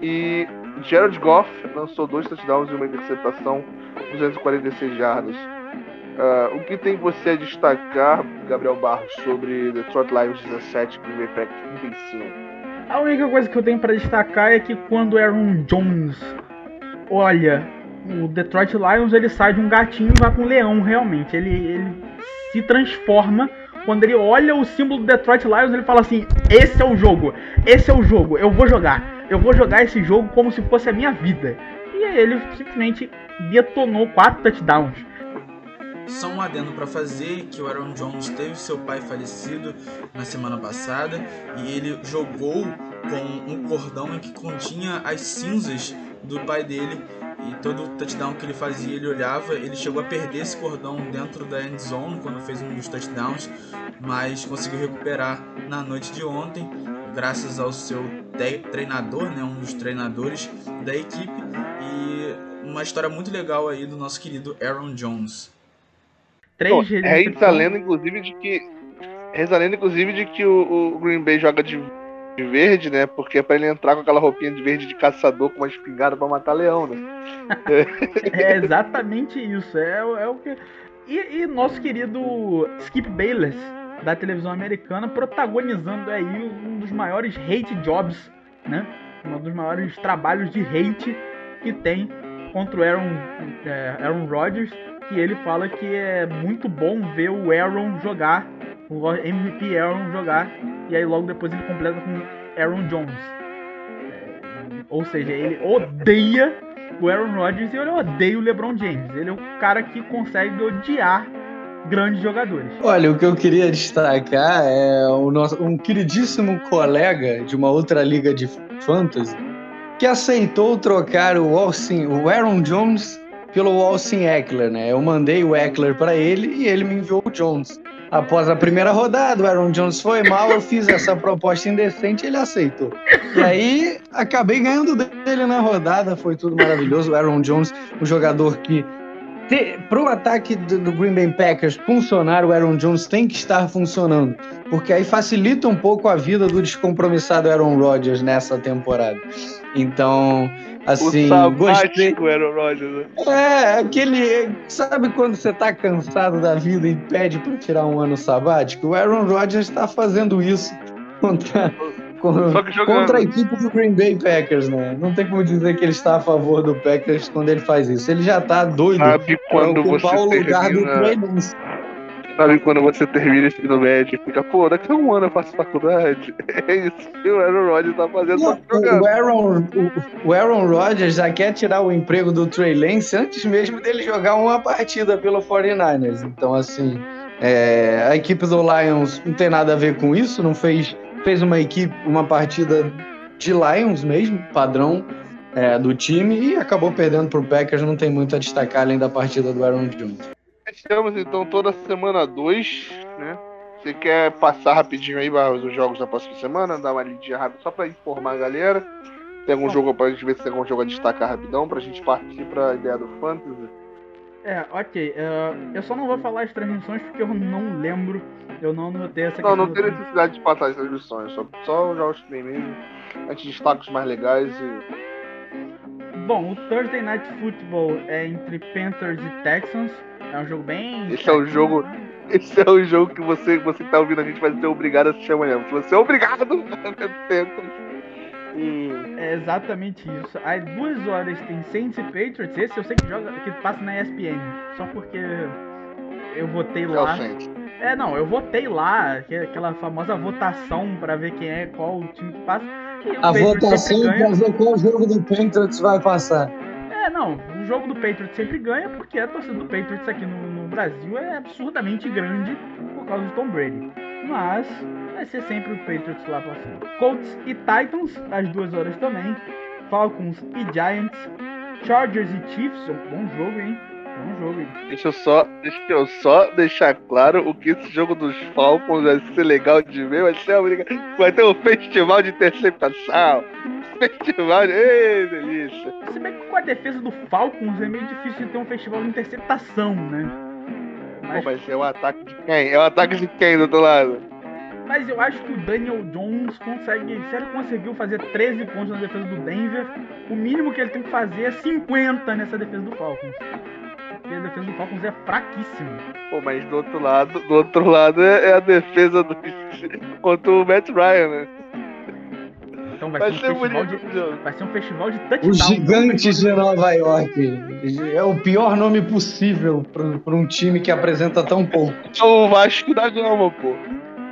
E Jared Goff lançou dois touchdowns e uma interceptação, 246 jardas. Uh, o que tem você a destacar, Gabriel Barros, sobre Detroit Lions 17 Green Bay Packers 35?
A única coisa que eu tenho para destacar é que quando Aaron Jones olha o Detroit Lions, ele sai de um gatinho e vai para um leão, realmente. Ele, ele se transforma quando ele olha o símbolo do Detroit Lions, ele fala assim: Esse é o jogo, esse é o jogo, eu vou jogar eu vou jogar esse jogo como se fosse a minha vida. E aí ele simplesmente detonou quatro touchdowns.
Só um adendo para fazer que o Aaron Jones teve seu pai falecido na semana passada e ele jogou com um cordão que continha as cinzas do pai dele e todo touchdown que ele fazia ele olhava, ele chegou a perder esse cordão dentro da end zone quando fez um dos touchdowns, mas conseguiu recuperar na noite de ontem graças ao seu treinador, né, um dos treinadores da equipe, e uma história muito legal aí do nosso querido Aaron Jones.
Três é reza lenda, inclusive, de que. Reza lenda, inclusive, de que o, o, Green Bay joga de, de verde, né? Porque é pra ele entrar com aquela roupinha de verde de caçador com uma espingarda pra matar leão, né?
é exatamente isso. É, é o que. E, e nosso querido Skip Bayless da televisão americana, protagonizando aí um dos maiores hate jobs, né? Um dos maiores trabalhos de hate que tem contra o Aaron, é, Aaron Rodgers, que ele fala que é muito bom ver o Aaron jogar, o MVP Aaron jogar, e aí logo depois ele completa com Aaron Jones. É, ou seja, ele odeia o Aaron Rodgers e ele odeia o LeBron James. Ele é o cara que consegue odiar grandes jogadores.
Olha, o que eu queria destacar é o nosso, um queridíssimo colega de uma outra liga de fantasy que aceitou trocar o, Austin, o Aaron Jones pelo Austin Eckler, né? Eu mandei o Eckler para ele e ele me enviou o Jones. Após a primeira rodada, o Aaron Jones foi mal, eu fiz essa proposta indecente e ele aceitou. E aí, acabei ganhando dele na rodada, foi tudo maravilhoso. O Aaron Jones, um jogador que para o ataque do, do, Green Bay Packers funcionar, o Aaron Jones tem que estar funcionando, porque aí facilita um pouco a vida do descompromissado Aaron Rodgers nessa temporada. Então, assim,
o gostei. Aaron Rodgers,
né? É, aquele, sabe quando você está cansado da vida e pede para tirar um ano sabático? O Aaron Rodgers está fazendo isso contra contra a equipe do Green Bay Packers, né? Não tem como dizer que ele está a favor do Packers quando ele faz isso. Ele já está doido
Sabe quando você o lugar termina... do Trey Sabe quando você termina ensino médio e fica, pô, daqui a um ano eu faço faculdade? (laughs) É isso que o Aaron Rodgers tá fazendo. Não,
tá o, Aaron, o, o, Aaron Rodgers já quer tirar o emprego do Trey Lance antes mesmo dele jogar uma partida pelo 49ers. Então, assim, é, a equipe do Lions não tem nada a ver com isso, não fez fez uma equipe, uma partida de Lions mesmo, padrão é, do time, e acabou perdendo para o Packers. Não tem muito a destacar além da partida do Aaron Jones.
Estamos então toda semana 2, né? Você quer passar rapidinho aí os jogos da próxima semana, dar uma lidinha rápida só para informar a galera? Tem algum jogo pra gente ver se tem algum jogo a destacar rapidão pra gente partir pra ideia do Fantasy?
É, ok. é, eu só não vou falar as transmissões porque eu não lembro. Eu não notei essa
Não, não tem
da-
necessidade de passar as transmissões, só, só os que tem mesmo. A gente destaca os mais legais e.
Bom, o Thursday Night Football é entre Panthers e Texans. É um jogo bem.
Esse é o jogo- Esse é o jogo que você, você que tá ouvindo a gente vai ser obrigado a assistir amanhã. Se você é obrigado (laughs) ver E
É exatamente isso. Às duas horas tem Saints e Patriots. Esse eu sei que joga, que passa na ESPN. Só porque eu votei
é
lá. É, não, eu votei lá, que aquela famosa votação pra ver quem é, qual o time que passa.
A votação pra ver qual jogo do Patriots vai passar.
É, não, o jogo do Patriots sempre ganha porque a torcida do Patriots aqui no, no Brasil é absurdamente grande por causa do Tom Brady. Mas vai ser sempre o Patriots lá passando. Colts e Titans, às duas horas também. Falcons e Giants. Chargers e Chiefs, é um bom jogo, hein? Bom jogo, hein?
Deixa eu só, deixa eu só deixar claro o que esse jogo dos Falcons vai ser legal de ver, vai ser obriga- vai ter um festival de interceptação. Festival de. Ei, delícia.
Se bem que com a defesa do Falcons é meio difícil de ter um festival de interceptação, né?
Pô,
Mas,
vai ser o ataque de quem? É o ataque de quem do outro lado?
Mas eu acho que o Daniel Jones consegue. Se ele conseguiu fazer 13 pontos na defesa do Denver, o mínimo que ele tem que fazer é 50 nessa defesa do Falcons. Porque a defesa do Falcons é fraquíssima.
Pô, mas do outro lado, do outro lado é, é a defesa do (laughs) contra o Matt Ryan, né?
Então vai,
Vai
ser,
ser
um festival
bonito
de, vai ser um festival de touchdown.
Os gigantes de Nova York. É o pior nome possível para um time que apresenta tão pouco.
É o Vasco da Gama, pô.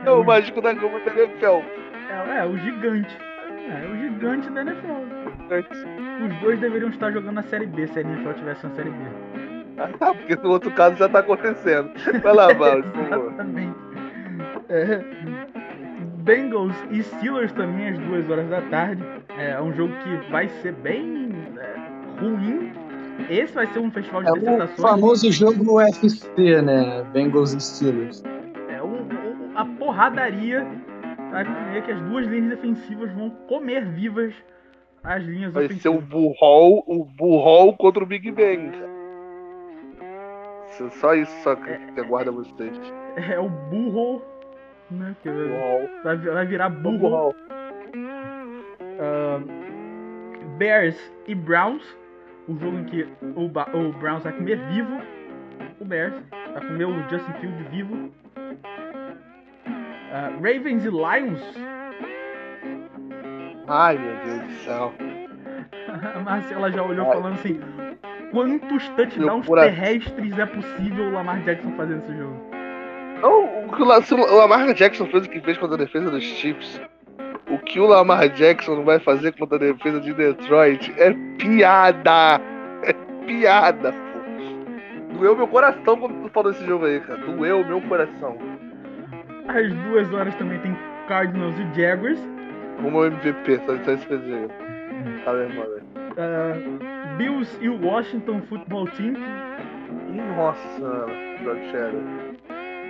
É o Vasco da Gama da NFL.
É, é, o gigante. É, o gigante da NFL. Os dois deveriam estar jogando na Série B se a NFL tivesse uma Série B.
Ah, porque no outro caso já tá acontecendo. Vai lá, Val, por favor.
Exatamente. É, Bengals e Steelers também às duas horas da tarde. É um jogo que vai ser bem é, ruim. Esse vai ser um festival de
É o famoso jogo UFC, né? Bengals e Steelers.
É porradaria vai comer que as duas linhas defensivas vão comer vivas as linhas
Vai ser o
ofensivas.
Burrol, o Burrol contra o Big Bang. Só isso só que, que aguarda vocês.
É o né? Que
Burrol.
vai, vai virar
O
burro.
Burrol.
Ah, Bears e Browns. O jogo em que o, Ba- o Browns vai comer vivo o Bears. Vai comer o Justin Field vivo. Ah, Ravens e Lions.
Ai, meu Deus do céu.
A (laughs) Marcela já olhou
Ai.
falando assim: quantos touchdowns
coração.
terrestres é possível o Lamar Jackson fazer nesse jogo?
Não, o que o, Lamar Jackson fez o que fez contra a defesa dos Chiefs. O que o Lamar Jackson não vai fazer contra a defesa de Detroit é piada. É piada, pô. Doeu meu coração quando tu falou desse jogo aí, cara. Doeu meu coração.
Às duas horas também tem Cardinals e Jaguars.
Como o MVP, só, que eu dizer. Tá lembrando aí.
Ah, Bills e o Washington Football Team.
Nossa Cheddar.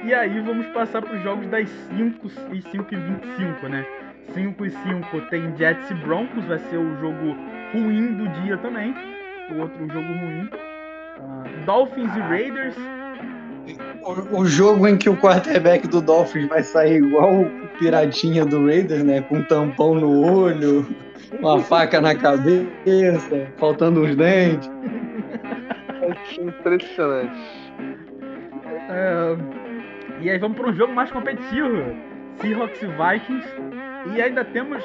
E aí vamos passar para os jogos das 5 e 5 e 25, né? 5 e 5 tem Jets e Broncos, vai ser o jogo ruim do dia também. O outro jogo ruim. Ah, Dolphins e Raiders.
O, o jogo em que o quarterback do Dolphins vai sair igual o piratinha do Raiders, né? Com um tampão no olho, uma faca na cabeça, faltando uns dentes.
É impressionante.
Ah, e aí vamos para um jogo mais competitivo. Seahawks e Vikings. E ainda temos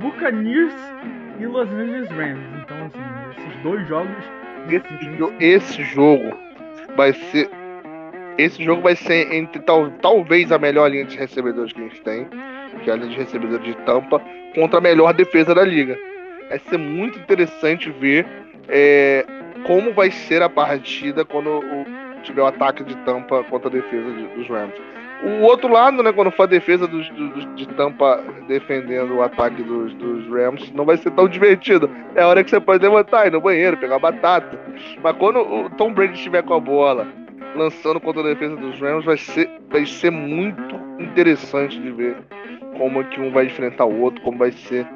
Buccaneers e Los Angeles Rams. Então, assim, esses dois jogos.
Esse, esse jogo vai ser. Esse jogo vai ser entre tal, talvez a melhor linha de recebedores que a gente tem, que é a linha de recebedores de Tampa, contra a melhor defesa da liga. Vai ser muito interessante ver é, como vai ser a partida quando o- tiver o ataque de Tampa contra a defesa de- dos Rams. O outro lado, né, quando for a defesa dos, dos- de Tampa defendendo o ataque dos, dos Rams, não vai ser tão divertido. É a hora que você pode levantar, ir no banheiro, pegar batata. Mas quando o Tom Brady estiver com a bola lançando contra a defesa dos Rams, vai ser, vai ser muito interessante de ver como que um vai enfrentar o outro, como vai ser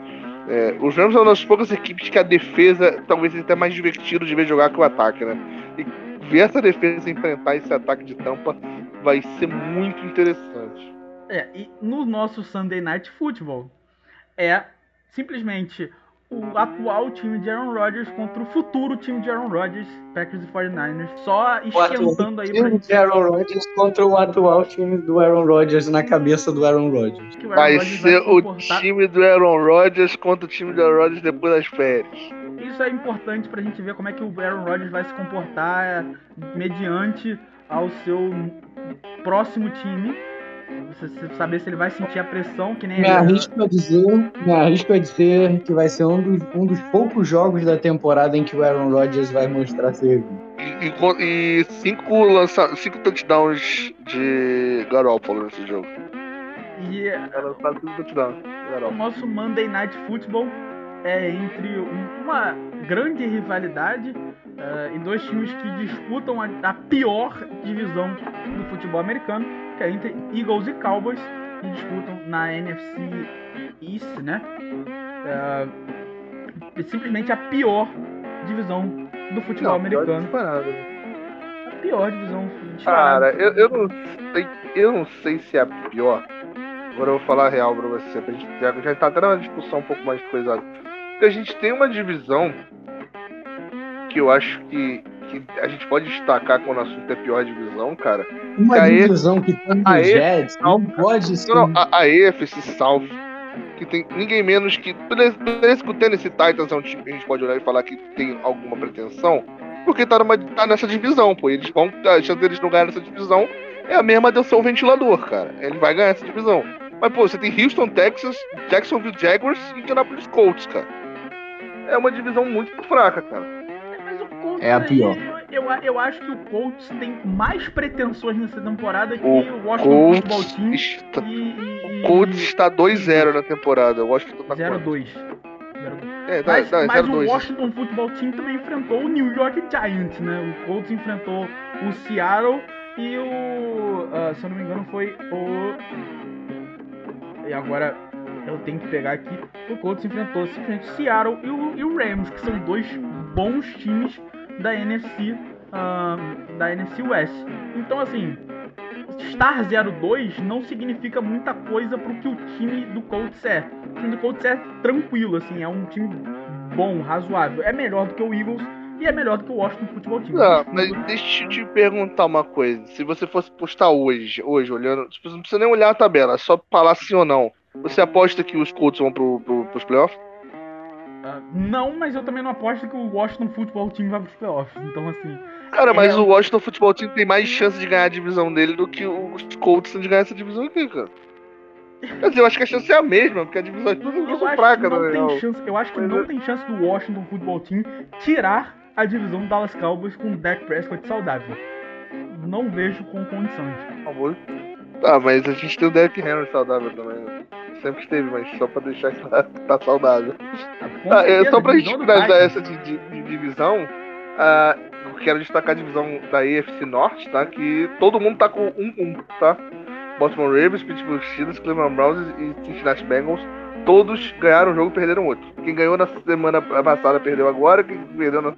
É, os Rams é uma das poucas equipes que a defesa talvez seja até mais divertido de ver jogar que o ataque, né? E ver essa defesa enfrentar esse ataque de tampa vai ser muito interessante.
É, e no nosso Sunday Night Football é simplesmente o atual time de Aaron Rodgers contra o futuro time de Aaron Rodgers, Packers e 49ers, só esquentando aí pra
time
gente
de Aaron Rodgers contra o atual time do Aaron Rodgers na cabeça do Aaron Rodgers.
o Aaron
Vai
Rodgers
ser
se
o
comportar.
time do Aaron Rodgers contra o time do Aaron Rodgers depois das férias.
Isso é importante pra gente ver como é que o Aaron Rodgers vai se comportar é, mediante ao seu próximo time. Você saber se ele vai sentir a pressão que nem
Me arrisco a dizer, me arrisco a dizer que vai ser um dos, um dos poucos jogos da temporada em que o Aaron Rodgers vai mostrar serviço.
E, e e cinco, lança, cinco touchdowns de Garoppolo nesse jogo.
E
lançar cinco touchdowns.
o
Garoppolo.
nosso Monday Night Football é entre um- uma grande rivalidade eh, e dois times que disputam a, a pior divisão do futebol americano, que é entre Eagles e Cowboys, que disputam na NFC East, né? É simplesmente a pior divisão do futebol americano.
disparado.
A pior divisão disparada.
Cara, eu, eu não sei. Eu não sei se é a pior. Agora eu vou falar a real pra você. Pra gente, já, já tá até numa discussão um pouco mais coisada. Porque a gente tem uma divisão que eu acho que, que a gente pode destacar quando o assunto é pior divisão, cara.
Uma
Aí-
divisão que tem os Jets não pode ser.
Não, a, a EFC South, que tem ninguém menos que. Beleza que o Tennessee Titans é um time que a gente pode olhar e falar que tem alguma pretensão, porque tá, numa, tá nessa divisão, pô. Eles vão. A chance deles não ganhar essa divisão é a mesma de eu ser um ventilador, cara. Ele vai ganhar essa divisão. Mas, pô, você tem Houston, Texas, Jacksonville Jaguars e Indianapolis Colts, cara. É uma divisão muito fraca, cara.
Mas o Colts
É a
aí,
pior.
Eu, eu acho que o Colts tem mais pretensões nessa temporada que
O
o Washington Football Team
está,
e, e,
o Colts está 2-0 na temporada. Eu acho que tá
0-2.
É, dá,
Mas,
dá,
mas o
0-2.
Washington Football Team também enfrentou o New York Giants, né? O Colts enfrentou o Seattle e o. ah, se eu não me engano, foi o. E agora eu tenho que pegar aqui. O Colts enfrentou simplesmente Seattle e o, e o Rams, que são dois bons times da NFC. ah, da NFC West. Então, assim, estar 0-2 não significa muita coisa pro que o time do Colts é. O time do Colts é tranquilo, assim, é um time bom, razoável. É melhor do que o Eagles e é melhor do que o Washington Football Team.
Não, mas deixa eu te perguntar uma coisa. Se você fosse postar hoje, hoje, olhando. Você não precisa nem olhar a tabela, é só falar sim ou não. Você aposta que os Colts vão pro, pro, pros playoffs?
Ah, não, mas eu também não aposto que o Washington Football Team vai pros playoffs. Então, assim,
Cara, mas
É.
o Washington Football Team tem mais chance de ganhar a divisão dele do que os Colts de ganhar essa divisão aqui, cara. Quer dizer, eu acho que a chance é a mesma, porque a divisão é tudo
acho
fraca,
chance. Eu acho que
Mas
não
é-
tem chance do Washington Football Team tirar a divisão do Dallas Cowboys com o Dak Prescott saudável. Não vejo com condições.
Por favor. Tá, mas a gente tem o Derrick Henry saudável também. né? Sempre esteve, mas só pra deixar que (laughs) tá saudável.
Com
Tá, é, só pra gente finalizar essa de, de- de divisão, ah, eu quero destacar a divisão da AFC Norte, tá? Que todo mundo tá com 1-1, tá? Baltimore Ravens, Pittsburgh Steelers, Cleveland Browns e Cincinnati Bengals. Todos ganharam um jogo e perderam outro. Quem ganhou na semana passada perdeu agora, quem perdeu na...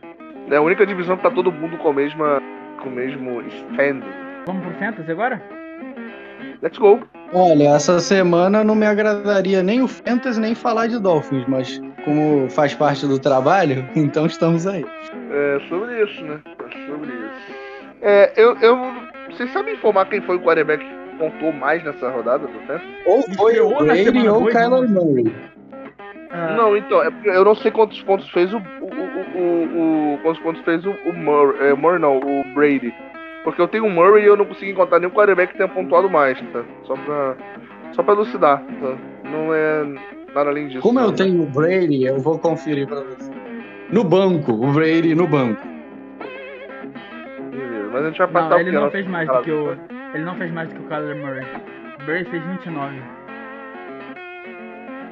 É a única divisão que tá todo mundo com a mesma. com o mesmo standing.
Vamos pro Fantasy agora?
Let's go!
Olha, essa semana não me agradaria nem o Fantasy nem falar de Dolphins, mas como faz parte do trabalho, (laughs) então estamos aí.
É sobre isso, né? É sobre isso. É, eu, eu. Vocês sabem informar quem foi o quarterback que pontuou mais nessa rodada do Fantasy?
Ou foi o Brady ou o Kyler? Murray.
Ah,
Não, então, é porque eu não sei quantos pontos fez o. o, o, o- o- quantos pontos fez o, o Murray, é, Murray não, o Brady. Porque eu tenho o Murray e eu não consegui encontrar nenhum quarterback que tenha pontuado mais, tá? Só pra. Só pra elucidar, tá? Não é nada além disso.
Como eu
não.
tenho o Brady, eu vou conferir pra você. No banco, o Brady no banco.
Beleza, Mas a gente vai passar
Não, ele não fez mais do que o. Ele não fez mais do que o Kyler Murray. O Brady fez 29.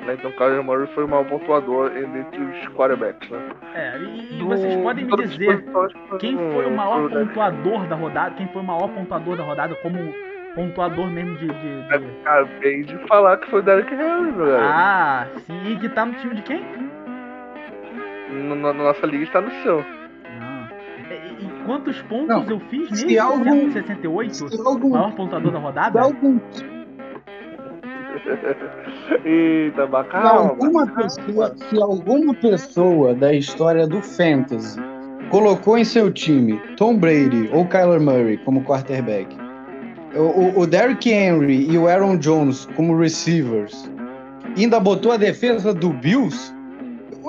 Né? Então o Kyler Murray foi o maior pontuador entre os quarterbacks, né?
É, e,
Do-
vocês podem me dizer quem foi o maior pontuador da rodada? Quem foi o maior pontuador da rodada como pontuador mesmo de. de, de...
Acabei de falar que foi o Derrick Henry, velho.
Ah, sim. E que tá no time de quem?
Na nossa liga está no seu.
Ah. E, e quantos pontos
Não,
eu fiz
se
nele?
algum-
168?
Se algum,
Maior pontuador da rodada?
se algum (laughs)
Eita,
Se
bacana.
alguma, pessoa, se alguma pessoa da história do Fantasy colocou em seu time Tom Brady ou Kyler Murray como quarterback, o, o, Derrick Henry e o Aaron Jones como receivers, e ainda botou a defesa do Bills,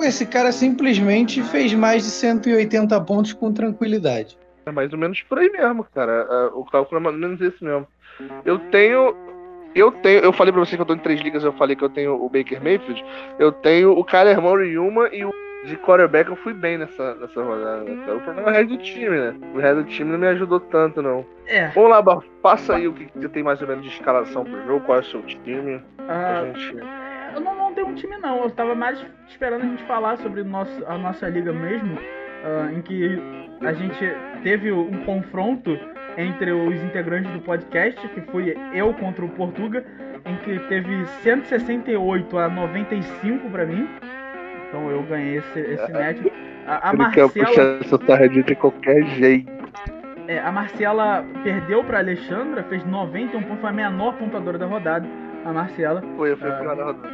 esse cara simplesmente fez mais de 180 pontos com tranquilidade.
É mais ou menos por aí mesmo, cara. É, O cálculo é mais ou menos esse mesmo. Eu tenho. Eu tenho. Eu falei pra você que eu tô em três ligas, eu falei que eu tenho o Baker Mayfield. Eu tenho o Kyler Murray em uma e o de quarterback eu fui bem nessa, nessa rodada. Cara. O problema é o resto do time, né? O resto do time não me ajudou tanto, não.
É.
Vamos lá, Barro. Passa aí o que você tem mais ou menos de escalação pro jogo, qual é o seu time.
ah,
gente.
Eu não montei um time não, eu tava mais esperando a gente falar sobre nosso, a nossa liga mesmo, ah, em que a gente teve um confronto entre os integrantes do podcast, que foi eu contra o Portuga, em que teve 168 a 95 pra mim. Então eu ganhei esse, esse (laughs) match. A, a
Ele quer
Marcela,
puxar essa tarde de qualquer jeito.
é, a Marcela perdeu pra Alexandra, fez 91 pontos, foi a menor pontuadora da rodada. A Marcela.
Foi, foi
Ah.
pior na rodada.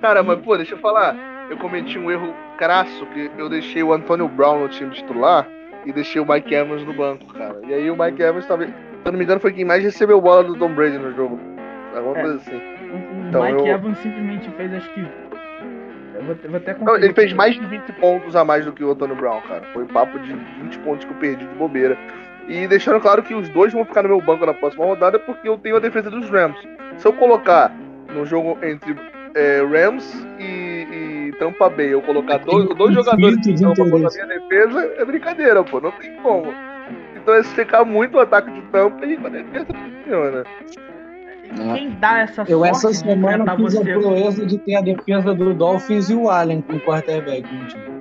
Cara, mas pô, deixa eu falar. Eu cometi um erro crasso, que eu deixei o Antônio Brown no time titular e deixei o Mike Evans no banco, cara. E aí o Mike Evans, talvez, se eu não me engano, foi quem mais recebeu bola do Tom Brady no jogo. Alguma
É.
coisa assim.
O, o
Então,
Mike
eu-
Evans simplesmente fez, acho que. Eu vou, eu vou até
Não,
conferir
ele fez mais de 20 pontos a mais do que o Antônio Brown, cara. Foi papo de 20 pontos que eu perdi de bobeira. E deixando claro que os dois vão ficar no meu banco na próxima rodada porque eu tenho a defesa dos Rams. Se eu colocar no jogo entre é, Rams e, e Tampa Bay, eu colocar dois, dois jogadores
de
pra
interesse.
minha defesa, é brincadeira, pô. Não tem como. Então é secar muito o ataque de Tampa e a defesa funciona.
Quem dá essa
Eu essa
de
semana fiz a
você?
proeza de ter a defesa do Dolphins e o Allen com quarterback no time.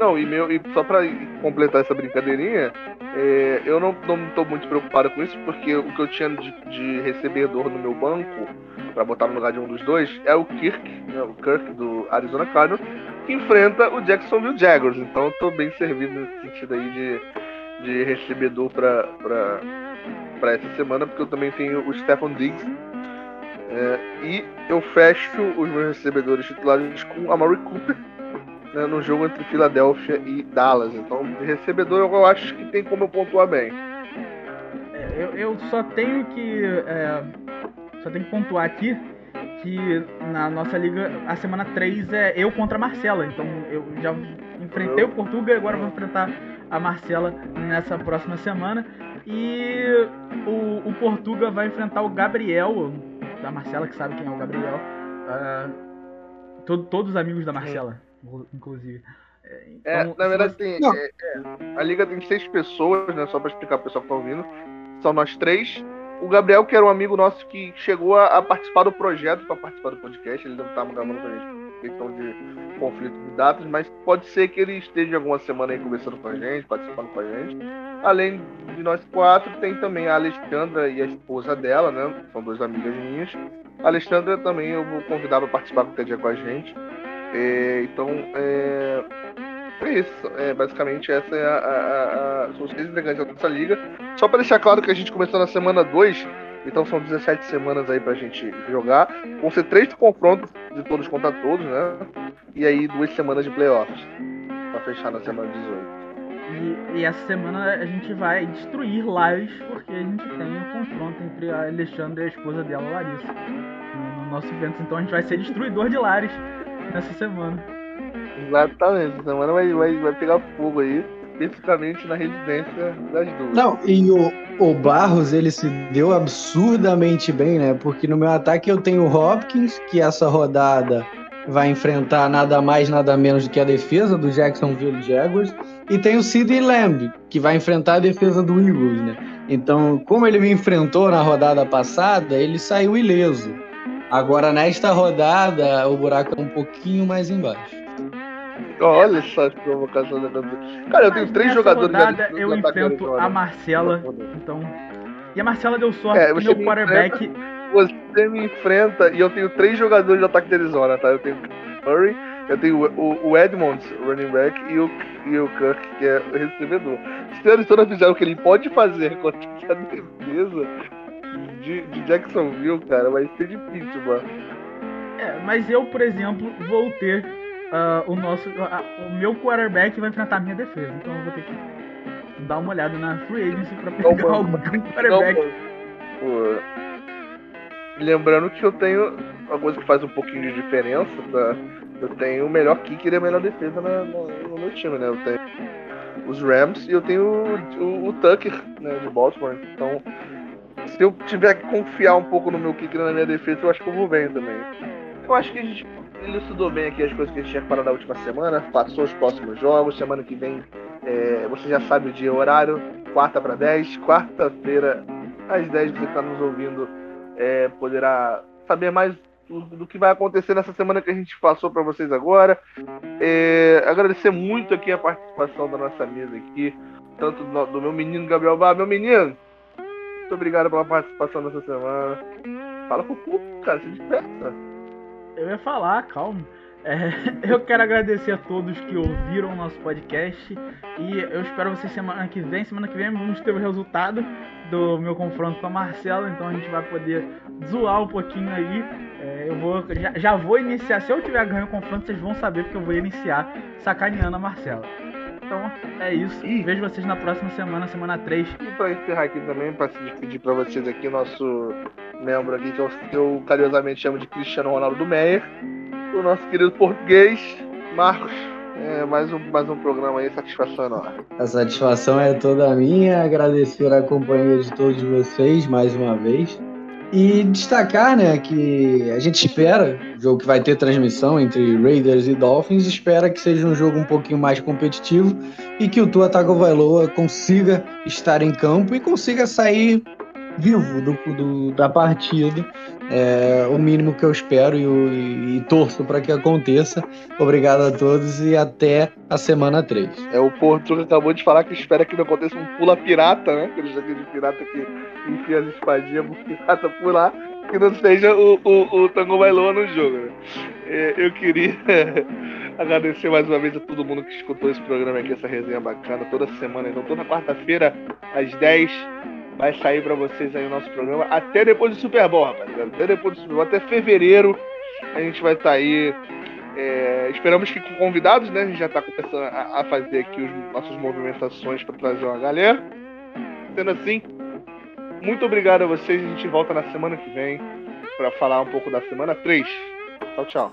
Não, e, meu, e só pra completar essa brincadeirinha, é, eu não, não tô muito preocupado com isso, porque o que eu tinha de, de recebedor no meu banco, pra botar no lugar de um dos dois, é o Kirk, né, o Kirk do Arizona Cardinals, que enfrenta o Jacksonville Jaguars. Então eu tô bem servido nesse sentido aí de, de recebedor pra, pra, pra essa semana, porque eu também tenho o Stephen Diggs. é, e eu fecho os meus recebedores titulares com a Murray Cooper, né, no jogo entre Filadélfia e Dallas. Então, de recebedor eu acho que tem como eu pontuar bem.
É, Eu, eu só tenho que. é, só tenho que pontuar aqui que na nossa liga a semana 3 é eu contra a Marcela. Então eu já enfrentei o Portugal e agora vou enfrentar a Marcela nessa próxima semana. E o, o Portuga vai enfrentar o Gabriel, da Marcela, que sabe quem é o Gabriel. ah, to- todos os amigos da Marcela, inclusive.
É,
Então,
na
se
verdade,
você-
tem, é, é, a liga tem seis pessoas, né? Só pra explicar pro pessoal que tá ouvindo. São nós três. O Gabriel, que era um amigo nosso que chegou a, a participar do projeto para participar do podcast, ele não estava gravando com a gente por questão de conflito de datas, mas pode ser que ele esteja alguma semana aí conversando com a gente, participando com a gente. Além de nós quatro, tem também a Alexandra e a esposa dela, né? São duas amigas minhas. A Alexandra também eu vou convidar para participar qualquer dia com a gente. É, então, é, é isso. É, basicamente, essa é a, a, a, a, são os seis integrantes da nossa liga. Só para deixar claro que a gente começou na semana 2, então são 17 semanas aí pra gente jogar. Vão ser três confrontos de todos contra todos, né? E aí duas semanas de playoffs. Pra fechar na semana 18.
E, e essa semana a gente vai destruir Lares, porque a gente tem um confronto entre a Alexandra e a esposa dela, Larissa, no nosso evento. Então a gente vai ser destruidor de Lares nessa semana.
Exatamente. Essa semana vai, vai, vai pegar fogo aí, especificamente na residência das duas.
Não, e o, o Barros, ele se deu absurdamente bem, né? Porque no meu ataque eu tenho o Hopkins, que essa rodada vai enfrentar nada mais, nada menos do que a defesa do Jacksonville Jaguars. E tem o Sidney Lamb, que vai enfrentar a defesa do Eagles, né? Então, como ele me enfrentou na rodada passada, ele saiu ileso. Agora, nesta rodada, o buraco é um pouquinho mais embaixo.
Olha só as provocações da Cara, eu tenho
Mas
três jogadores
rodada
ali
eu enfrento a Marcela, então. E a Marcela deu sorte
É,
que
você
meu
me
quarterback.
Você me enfrenta e eu tenho três jogadores de ataque de Arizona, tá? Eu tenho o Murray, eu tenho o, o Edmonds, running back, e o, e o Kirk, que é o recebedor. Se o Arizona fizer o que ele pode fazer contra essa defesa de, de Jacksonville, cara, vai ser difícil, mano.
É, mas eu, por exemplo, vou ter ah, o nosso. ah, o meu quarterback vai enfrentar a minha defesa. Então eu vou ter que dar uma olhada na free agency pra
Não,
pegar
mano.
algum
Não,
quarterback.
Pô. Lembrando que eu tenho uma coisa que faz um pouquinho de diferença, tá? Eu tenho o melhor kicker e a melhor defesa na- na- no meu time, né? Eu tenho os Rams e eu tenho o, o- o Tucker, né, de Baltimore. Então, se eu tiver que confiar um pouco no meu kicker e na minha defesa, eu acho que eu vou bem também. Eu acho que a gente elucidou bem aqui as coisas que a gente tinha falar da última semana, passou os próximos jogos, semana que vem é, você já sabe o dia e horário, quarta para 10, quarta-feira às 10 você está nos ouvindo é, poderá saber mais do, do que vai acontecer nessa semana que a gente passou para vocês agora. É, agradecer muito aqui a participação da nossa mesa aqui, tanto do, do meu menino Gabriel Bar, meu menino, muito obrigado pela participação dessa semana. Fala com o público, cara, se dispersa.
Eu ia falar, calma. É, (laughs) eu quero agradecer a todos que ouviram o nosso podcast e eu espero vocês semana que vem. Semana que vem vamos ter o resultado do meu confronto com a Marcela, então a gente vai poder zoar um pouquinho aí. É, eu vou, já, já vou iniciar. Se eu tiver ganho o confronto, vocês vão saber porque eu vou iniciar sacaneando a Marcela. Então é isso.
Ih.
Vejo vocês na próxima semana, semana 3.
E para encerrar aqui também, para se despedir para vocês aqui, nosso membro aqui, que eu, eu carinhosamente chamo de Cristiano Ronaldo do Meyer, o nosso querido português, Marcos. É, mais, um, mais um programa aí, satisfação enorme.
A satisfação é toda minha, agradecer a companhia de todos vocês mais uma vez. E destacar, né, que a gente espera, jogo que vai ter transmissão entre Raiders e Dolphins, espera que seja um jogo um pouquinho mais competitivo e que o Tua Tagovailoa consiga estar em campo e consiga sair vivo do, do- da partida. É o mínimo que eu espero e, e- torço para que aconteça. Obrigado a todos e até a semana 3.
É o Porto acabou de falar que espera que não aconteça um pula pirata, né? Aquele joguinho de pirata que enfia as espadinhas pro pirata pular, que não seja o, o, o Tango Bailoa no jogo, né? É, eu queria (laughs) agradecer mais uma vez a todo mundo que escutou esse programa aqui, essa resenha bacana, toda semana. Então, toda quarta-feira, às 10, vai sair pra vocês aí o nosso programa. Até depois do Super Bowl, rapaziada. Até depois do Super Bowl, até fevereiro, a gente vai estar aí. É, esperamos que com convidados, né? A gente já está começando a, a fazer aqui os nossas movimentações para trazer uma galera. Sendo assim, muito obrigado a vocês. A gente volta na semana que vem para falar um pouco da semana 3. Tchau, tchau.